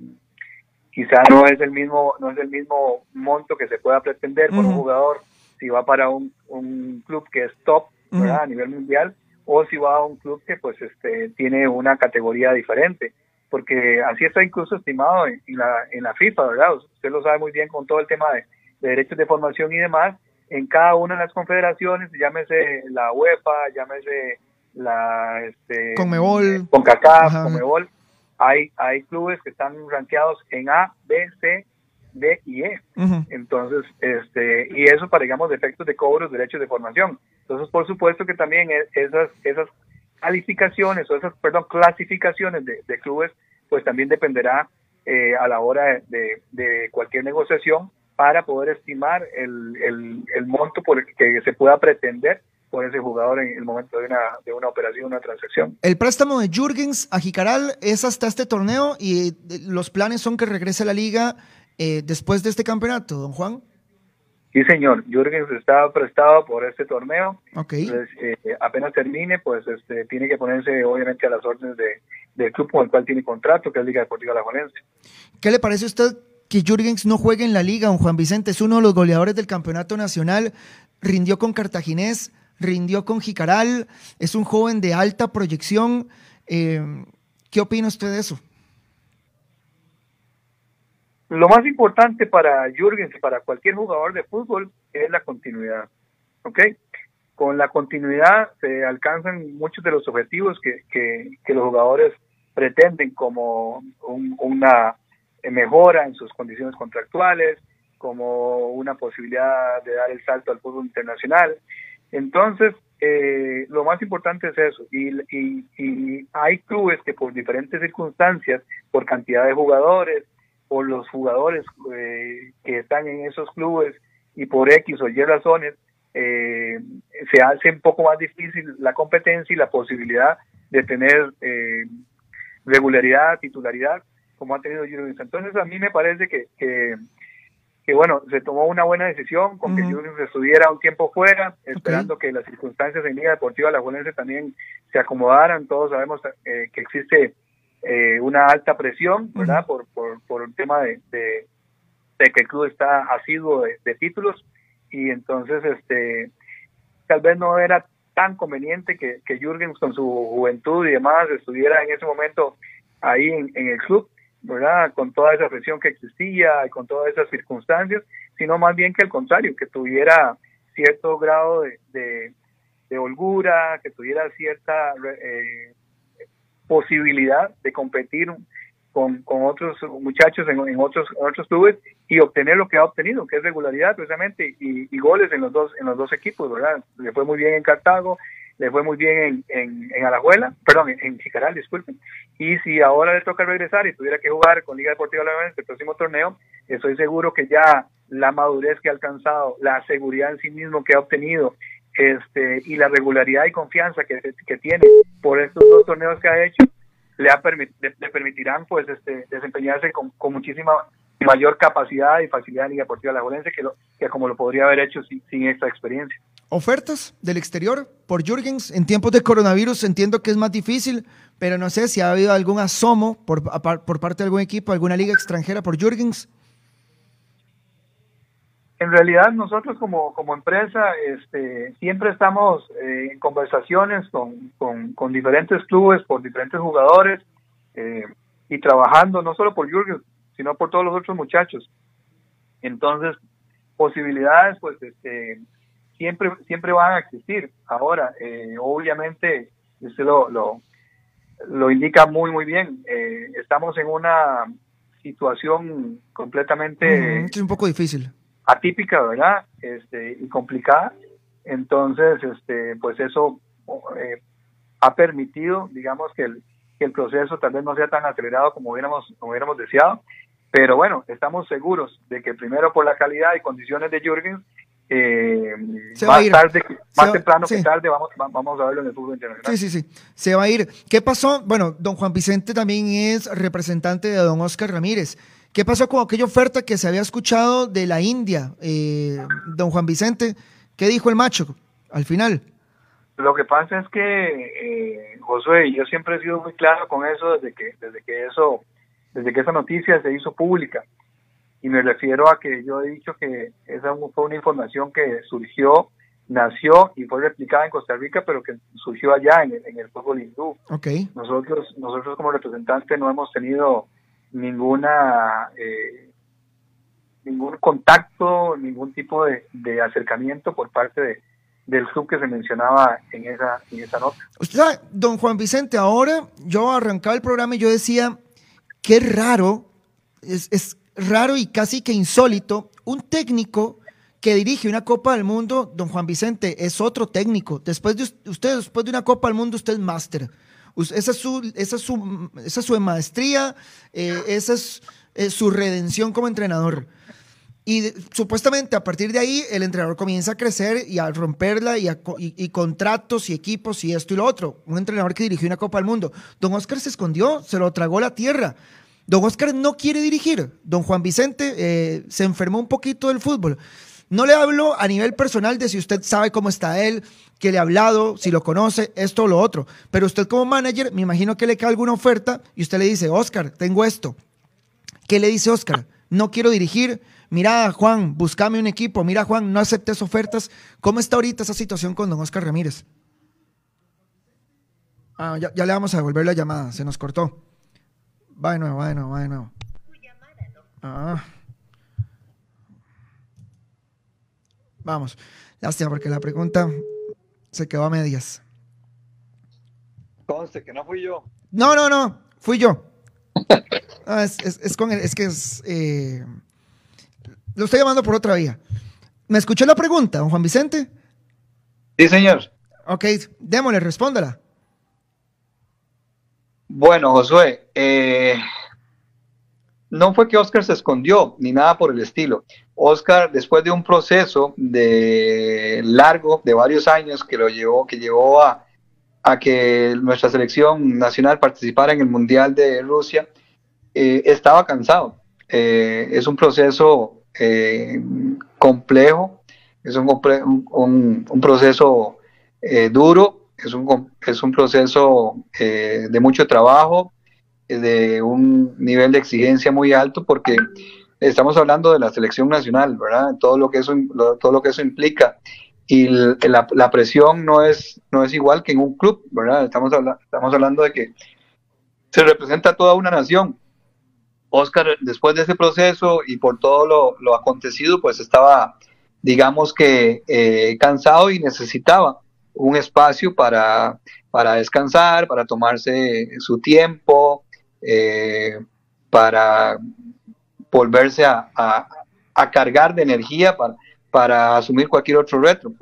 quizá no es el mismo no es el mismo monto que se pueda pretender por un jugador si va para un, un club que es top a nivel mundial o si va a un club que pues este tiene una categoría diferente. Porque así está incluso estimado en, en la en la FIFA verdad usted lo sabe muy bien con todo el tema de, de derechos de formación y demás. En cada una de las confederaciones llámese la UEFA llámese la este Conmebol. CONCACAF, Ajá. Hay, hay clubes que están rankeados en A, B, C, D y E. Entonces, este, y eso para, digamos, efectos de cobros, derechos de formación. Entonces, por supuesto que también es- esas, esas calificaciones o esas, perdón, clasificaciones de, de clubes, pues también dependerá eh, a la hora de, de cualquier negociación para poder estimar el, el, el monto por el que se pueda pretender por ese jugador en el momento de una, de una operación, una transacción. El préstamo de Jürgens a Jicaral es hasta este torneo y eh, los planes son que regrese a la liga eh, después de este campeonato, don Juan. Sí, señor. Jürgens está prestado por este torneo. Ok. Entonces, eh, apenas termine, pues este, tiene que ponerse obviamente a las órdenes de, del club con el cual tiene contrato, que es Liga Deportiva Alajuelense. ¿Qué le parece a usted que Jürgens no juegue en la liga, don Juan Vicente? Es uno de los goleadores del campeonato nacional, rindió con Cartaginés, rindió con Jicaral, es un joven de alta proyección. Eh, ¿Qué opina usted de eso? Lo más importante para Jürgens y para cualquier jugador de fútbol es la continuidad. ¿Ok? Con la continuidad se alcanzan muchos de los objetivos que, los jugadores pretenden, como un- una mejora en sus condiciones contractuales, como una posibilidad de dar el salto al fútbol internacional. Entonces, eh, lo más importante es eso. Y, y, y hay clubes que por diferentes circunstancias, por cantidad de jugadores, por los jugadores eh, que están en esos clubes y por X o Y razones, eh, se hace un poco más difícil la competencia y la posibilidad de tener eh, regularidad, titularidad, como ha tenido Jürgens. Entonces, a mí me parece que, que, que, bueno, se tomó una buena decisión con que Ujú. Jürgens estuviera un tiempo fuera, esperando que las circunstancias en Liga Deportiva Alajuelense también se acomodaran. Todos sabemos eh, que existe eh, una alta presión, ¿verdad? Por, por, por un tema de, de, de que el club está asiduo de, de títulos y entonces este tal vez no era tan conveniente que, que Jürgens con su juventud y demás estuviera en ese momento ahí en, en el club, ¿verdad? Con toda esa presión que existía y con todas esas circunstancias, sino más bien que al contrario, que tuviera cierto grado de, de, de holgura, que tuviera cierta eh, posibilidad de competir con, con otros muchachos en, en otros en otros clubes y obtener lo que ha obtenido, que es regularidad precisamente y, y goles en los dos en los dos equipos, ¿verdad? Le fue muy bien en Cartago, le fue muy bien en, en, Alajuela, perdón, en, Jicaral, disculpen. Y si ahora le toca regresar y tuviera que jugar con Liga Deportiva Alajuela en el próximo torneo, estoy seguro que ya la madurez que ha alcanzado, la seguridad en sí mismo que ha obtenido, este y la regularidad y confianza que, que tiene por estos dos torneos que ha hecho, le, ha permit, le, le permitirán pues este desempeñarse con, con, muchísima mayor capacidad y facilidad en Liga Deportiva Alajuelense que, lo, que como lo podría haber hecho sin, sin esta experiencia. Ofertas del exterior por Jürgens en tiempos de coronavirus entiendo que es más difícil, pero no sé si ha habido algún asomo por, por parte de algún equipo, alguna liga extranjera por Jürgens. En realidad nosotros como, como empresa este, siempre estamos eh, en conversaciones con, con, diferentes clubes, por diferentes jugadores eh, y trabajando no solo por Jürgen, sino por todos los otros muchachos. Entonces, posibilidades pues este, siempre, siempre van a existir. Ahora, eh, obviamente, usted lo, lo, lo, indica muy, muy bien. Eh, estamos en una situación completamente... Mm, es un poco difícil atípica, ¿verdad? Este, y complicada. Entonces, este, pues eso eh, ha permitido, digamos, que el, que el proceso tal vez no sea tan acelerado como hubiéramos, como hubiéramos deseado. Pero bueno, estamos seguros de que primero por la calidad y condiciones de Jürgens, eh, Se va a ir. tarde, más va- temprano sí. que tarde, vamos, va- vamos a verlo en el fútbol internacional. Sí, sí, sí. Se va a ir. ¿Qué pasó? Bueno, don Juan Vicente también es representante de don Oscar Ramírez. ¿Qué pasó con aquella oferta que se había escuchado de la India, eh, don Juan Vicente? ¿Qué dijo el macho al final? Lo que pasa es que, eh, Josué, yo siempre he sido muy claro con eso desde que, desde que eso, desde que esa noticia se hizo pública. Y me refiero a que yo he dicho que esa fue una información que surgió, nació y fue replicada en Costa Rica, pero que surgió allá en, el- en el fútbol hindú. Ok. Nosotros, nosotros como representantes no hemos tenido ninguna eh, ningún contacto, ningún tipo de, de acercamiento por parte de, del club que se mencionaba en esa, en esa nota. Usted sabe, don Juan Vicente, ahora yo arrancaba el programa y yo decía, qué raro, es, es raro y casi que insólito, un técnico que dirige una Copa del Mundo, don Juan Vicente, es otro técnico. Después de us- usted, después de una Copa del Mundo, usted es máster. Esa es su, esa es esa es su maestría, eh, esa es eh, su redención como entrenador. Y supuestamente a partir de ahí el entrenador comienza a crecer y a romperla y, a y contratos y equipos y esto y lo otro. Un entrenador que dirigió una Copa del Mundo. Don Oscar se escondió, se lo tragó la tierra. Don Oscar no quiere dirigir. Don Juan Vicente eh, se enfermó un poquito del fútbol. No le hablo a nivel personal de si usted sabe cómo está él, que le ha hablado, si lo conoce, esto o lo otro. Pero usted como manager, me imagino que le cae alguna oferta y usted le dice, Oscar, tengo esto. ¿Qué le dice Oscar? No quiero dirigir. Mira, Juan, buscame un equipo. Mira, Juan, no aceptes ofertas. ¿Cómo está ahorita esa situación con don Oscar Ramírez? Ah, ya, ya le vamos a devolver la llamada. Se nos cortó. Va de nuevo, va de nuevo, va de nuevo. Ah. Vamos. Lástima porque la pregunta se quedó a medias. Conste que no fui yo. No, no, no. Fui yo. Es, es- es con el- es que es. eh, lo estoy llamando por otra vía. ¿Me escuchó la pregunta, don Juan Vicente? Sí, señor. Ok, démosle, respóndala. Bueno, Josué, eh, no fue que Oscar se escondió ni nada por el estilo. Oscar, después de un proceso de largo, de varios años, que lo llevó, que llevó a, a que nuestra selección nacional participara en el Mundial de Rusia, eh, estaba cansado. Eh, es un proceso eh, complejo, es un, un- un- proceso duro, es un, es un proceso eh, de mucho trabajo, eh, de un nivel de exigencia muy alto, porque estamos hablando de la selección nacional, ¿verdad? Todo lo que eso, lo- todo lo que eso implica. Y la, la presión no es, no es igual que en un club, ¿verdad? Estamos, habla- estamos hablando de que se representa toda una nación. Oscar, después de ese proceso y por todo lo, lo acontecido, pues estaba, digamos que, eh, cansado y necesitaba un espacio para, para descansar, para tomarse su tiempo, eh, para volverse a, a- a cargar de energía para, para asumir cualquier otro reto,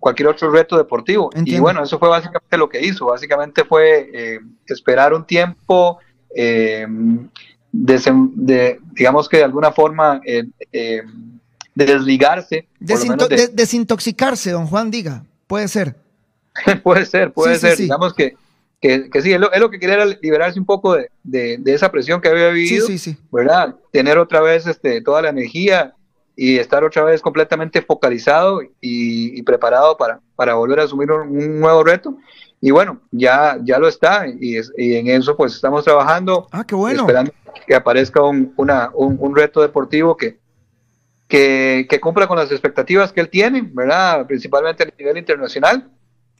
cualquier otro reto deportivo. Y bueno, eso fue básicamente lo que hizo. Básicamente fue eh, esperar un tiempo, eh, de, digamos que de alguna forma eh, eh, desligarse. Desinto- menos de- de- desintoxicarse, don Juan, diga. Puede ser. puede ser, puede Sí, ser. sí. Digamos que, que, que sí, es lo, es lo que quería era liberarse un poco de, de- de esa presión que había vivido, sí, sí. ¿verdad? Tener otra vez este, toda la energía y estar otra vez completamente focalizado y, y preparado para, para volver a asumir un, un nuevo reto. Y bueno, ya, ya lo está y, es- y en eso pues estamos trabajando, Ah, qué bueno. esperando que aparezca un, una, un, un reto deportivo que, que, que cumpla con las expectativas que él tiene, ¿verdad? Principalmente a nivel internacional.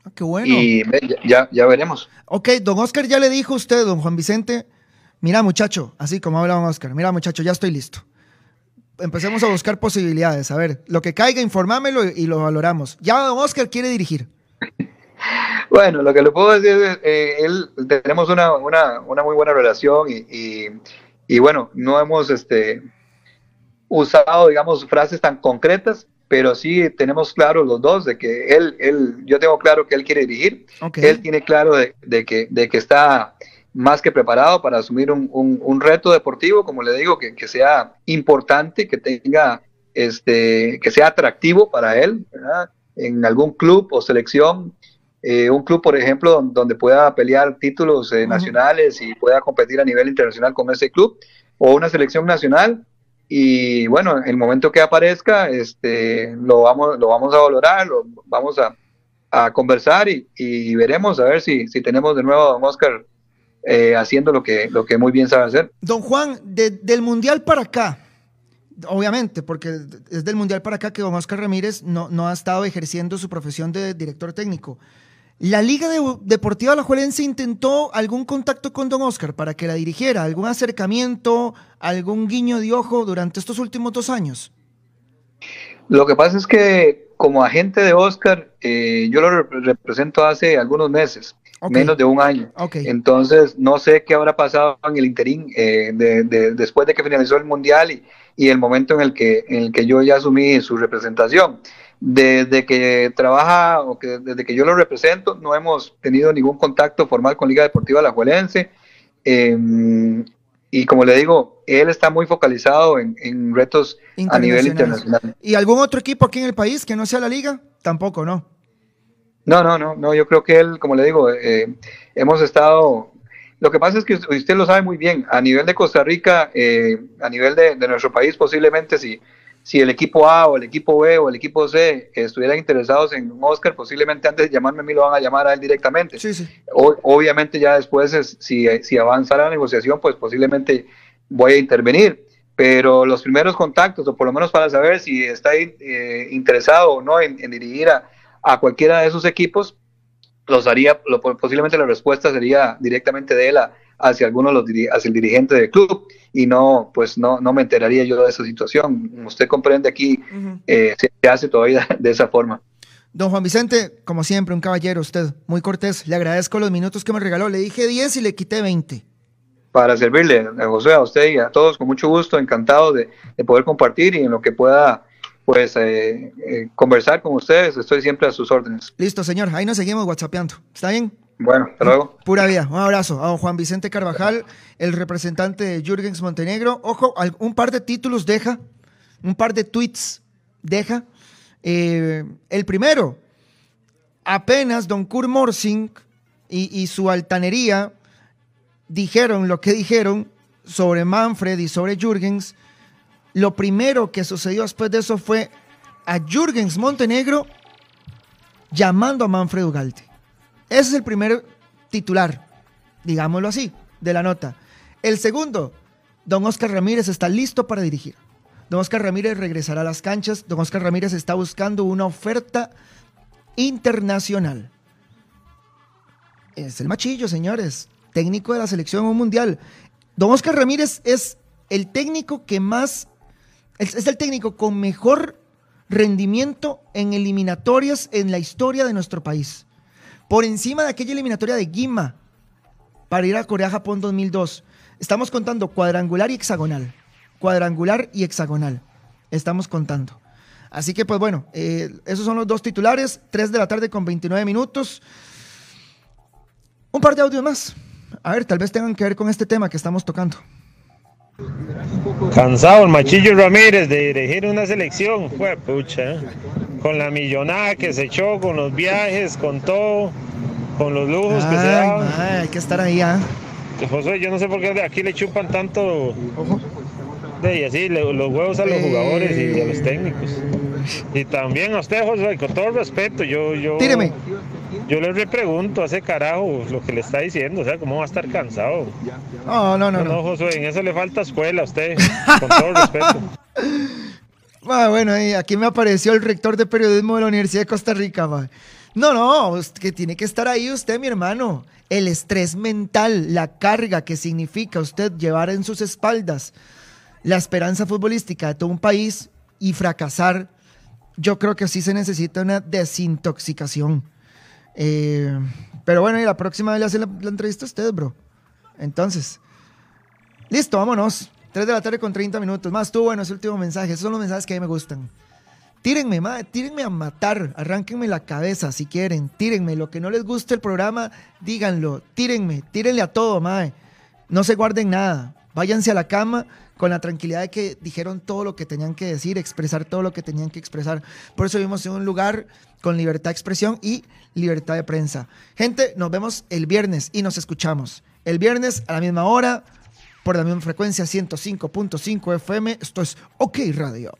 Ah, qué bueno. Y ya, ya, veremos. Ok, don Oscar ya le dijo a usted, don Juan Vicente, mira muchacho, así como habla don Oscar, mira muchacho, ya estoy listo. Empecemos a buscar posibilidades, a ver, lo que caiga, informámelo y, y lo valoramos. Ya don Oscar quiere dirigir. Bueno, lo que le puedo decir es, eh, él, tenemos una, una, una muy buena relación y, y, y bueno, no hemos este, usado, digamos, frases tan concretas, pero sí tenemos claro los dos de que él, él yo tengo claro que él quiere dirigir, él tiene claro de, de que, de que está más que preparado para asumir un, un- un reto deportivo, como le digo, que, que sea importante, que tenga este, que sea atractivo para él, ¿verdad? En algún club o selección, eh, un club, por ejemplo, don- donde pueda pelear títulos eh, nacionales y pueda competir a nivel internacional con ese club, o una selección nacional. Y bueno, en el momento que aparezca, este, lo vamos, lo vamos a valorar, lo vamos a, a conversar y, y veremos a ver si, si tenemos de nuevo a don Oscar eh, haciendo lo que, lo que muy bien sabe hacer. Don Juan, de- del Mundial para acá, obviamente, porque es del Mundial para acá que don Oscar Ramírez no, no ha estado ejerciendo su profesión de director técnico. ¿La Liga de- Deportiva Alajuelense intentó algún contacto con don Oscar para que la dirigiera? ¿Algún acercamiento, algún guiño de ojo durante estos últimos dos años? Lo que pasa es que como agente de Oscar, eh, yo lo rep- represento hace algunos meses, menos de un año. Entonces, no sé qué habrá pasado en el interín eh, de- de- después de que finalizó el Mundial y, y el momento en el, que, en el que yo ya asumí su representación. Desde que trabaja o que desde que yo lo represento, no hemos tenido ningún contacto formal con Liga Deportiva Alajuelense. Eh, y como le digo, él está muy focalizado en, en retos a nivel internacional. ¿Y algún otro equipo aquí en el país que no sea la Liga? Tampoco, ¿no? No, no, no, no, yo creo que él, como le digo, eh, hemos estado, lo que pasa es que usted lo sabe muy bien, a nivel de Costa Rica, eh, a nivel de, de nuestro país, posiblemente si, si el equipo A o el equipo B o el equipo C estuvieran interesados en Oscar, posiblemente antes de llamarme a mí lo van a llamar a él directamente. Sí, sí. O- obviamente ya después, es- si, si avanza la negociación, pues posiblemente voy a intervenir. Pero los primeros contactos, o por lo menos para saber si está eh, interesado o no en, en dirigir a, a cualquiera de esos equipos, los haría, lo- posiblemente la respuesta sería directamente de él a- hacia alguno de los hacia el dirigente del club y no, pues no, no me enteraría yo de esa situación. Usted comprende aquí, eh, se se hace todavía de esa forma. Don Juan Vicente, como siempre, un caballero usted, muy cortés. Le agradezco los minutos que me regaló. Le dije 10 y le quité 20. para servirle, a José, a usted y a todos, con mucho gusto, encantado de, de poder compartir y en lo que pueda, pues, eh, eh, conversar con ustedes, estoy siempre a sus órdenes. Listo, señor. Ahí nos seguimos whatsappeando. ¿Está bien? Bueno, hasta luego. Pura vida. Un abrazo a Juan Vicente Carvajal, el representante de Jürgens Montenegro. Ojo, un par de títulos deja, un par de tweets deja. Eh, el primero, apenas don Kurt Morsing y, su altanería dijeron lo que dijeron sobre Manfred y sobre Jürgens, lo primero que sucedió después de eso fue a Jürgens Montenegro llamando a Manfred Ugarte. Ese es el primer titular, digámoslo así, de la nota. El segundo, don Oscar Ramírez está listo para dirigir. Don Oscar Ramírez regresará a las canchas. Don Oscar Ramírez está buscando una oferta internacional. Es el machillo, señores. Técnico de la selección un mundial. Don Oscar Ramírez es el técnico que más. Es el técnico con mejor rendimiento en eliminatorias en la historia de nuestro país. Por encima de aquella eliminatoria de Guima para ir a Corea-Japón 2002. Estamos contando cuadrangular y hexagonal. Cuadrangular y hexagonal. Estamos contando. Así que, pues bueno, eh, esos son los dos titulares. 3 de la tarde con 29 minutos. Un par de audios más. A ver, tal vez tengan que ver con este tema que estamos tocando. Cansado el machillo Ramírez de dirigir una selección, fue ¿eh? Con la millonada que se echó, con los viajes, con todo, con los lujos que se daban. hay que estar ahí, ¿ah? José, yo no sé por qué aquí le chupan tanto de, y así le- los huevos a los Eh. jugadores y a los técnicos. Y también a usted, José, con todo el respeto, yo, yo, Tíreme. yo le repregunto a ese carajo lo que le está diciendo, o sea, cómo va a estar cansado. No, no, no, No, no. Josué, en eso le falta escuela a usted, con todo el respeto. Bueno, aquí me apareció el rector de periodismo de la Universidad de Costa Rica. No, no, que tiene que estar ahí usted, mi hermano. El estrés mental, la carga que significa usted llevar en sus espaldas la esperanza futbolística de todo un país y fracasar, yo creo que sí se necesita una desintoxicación. Eh, pero bueno, y la próxima vez le hace la, la entrevista a usted, bro. Entonces, listo, vámonos. 3 de la tarde con 30 minutos. Más tú, bueno, ese último mensaje. Esos son los mensajes que a mí me gustan. Tírenme, ma, tírenme a matar. Arránquenme la cabeza si quieren. Tírenme. Lo que no les guste el programa, díganlo. Tírenme. Tírenle a todo, mae. No se guarden nada. Váyanse a la cama con la tranquilidad de que dijeron todo lo que tenían que decir, expresar todo lo que tenían que expresar. Por eso vivimos en un lugar con libertad de expresión y libertad de prensa. Gente, nos vemos el viernes y nos escuchamos. El viernes a la misma hora, por la misma frecuencia 105.5 FM. Esto es OK Radio.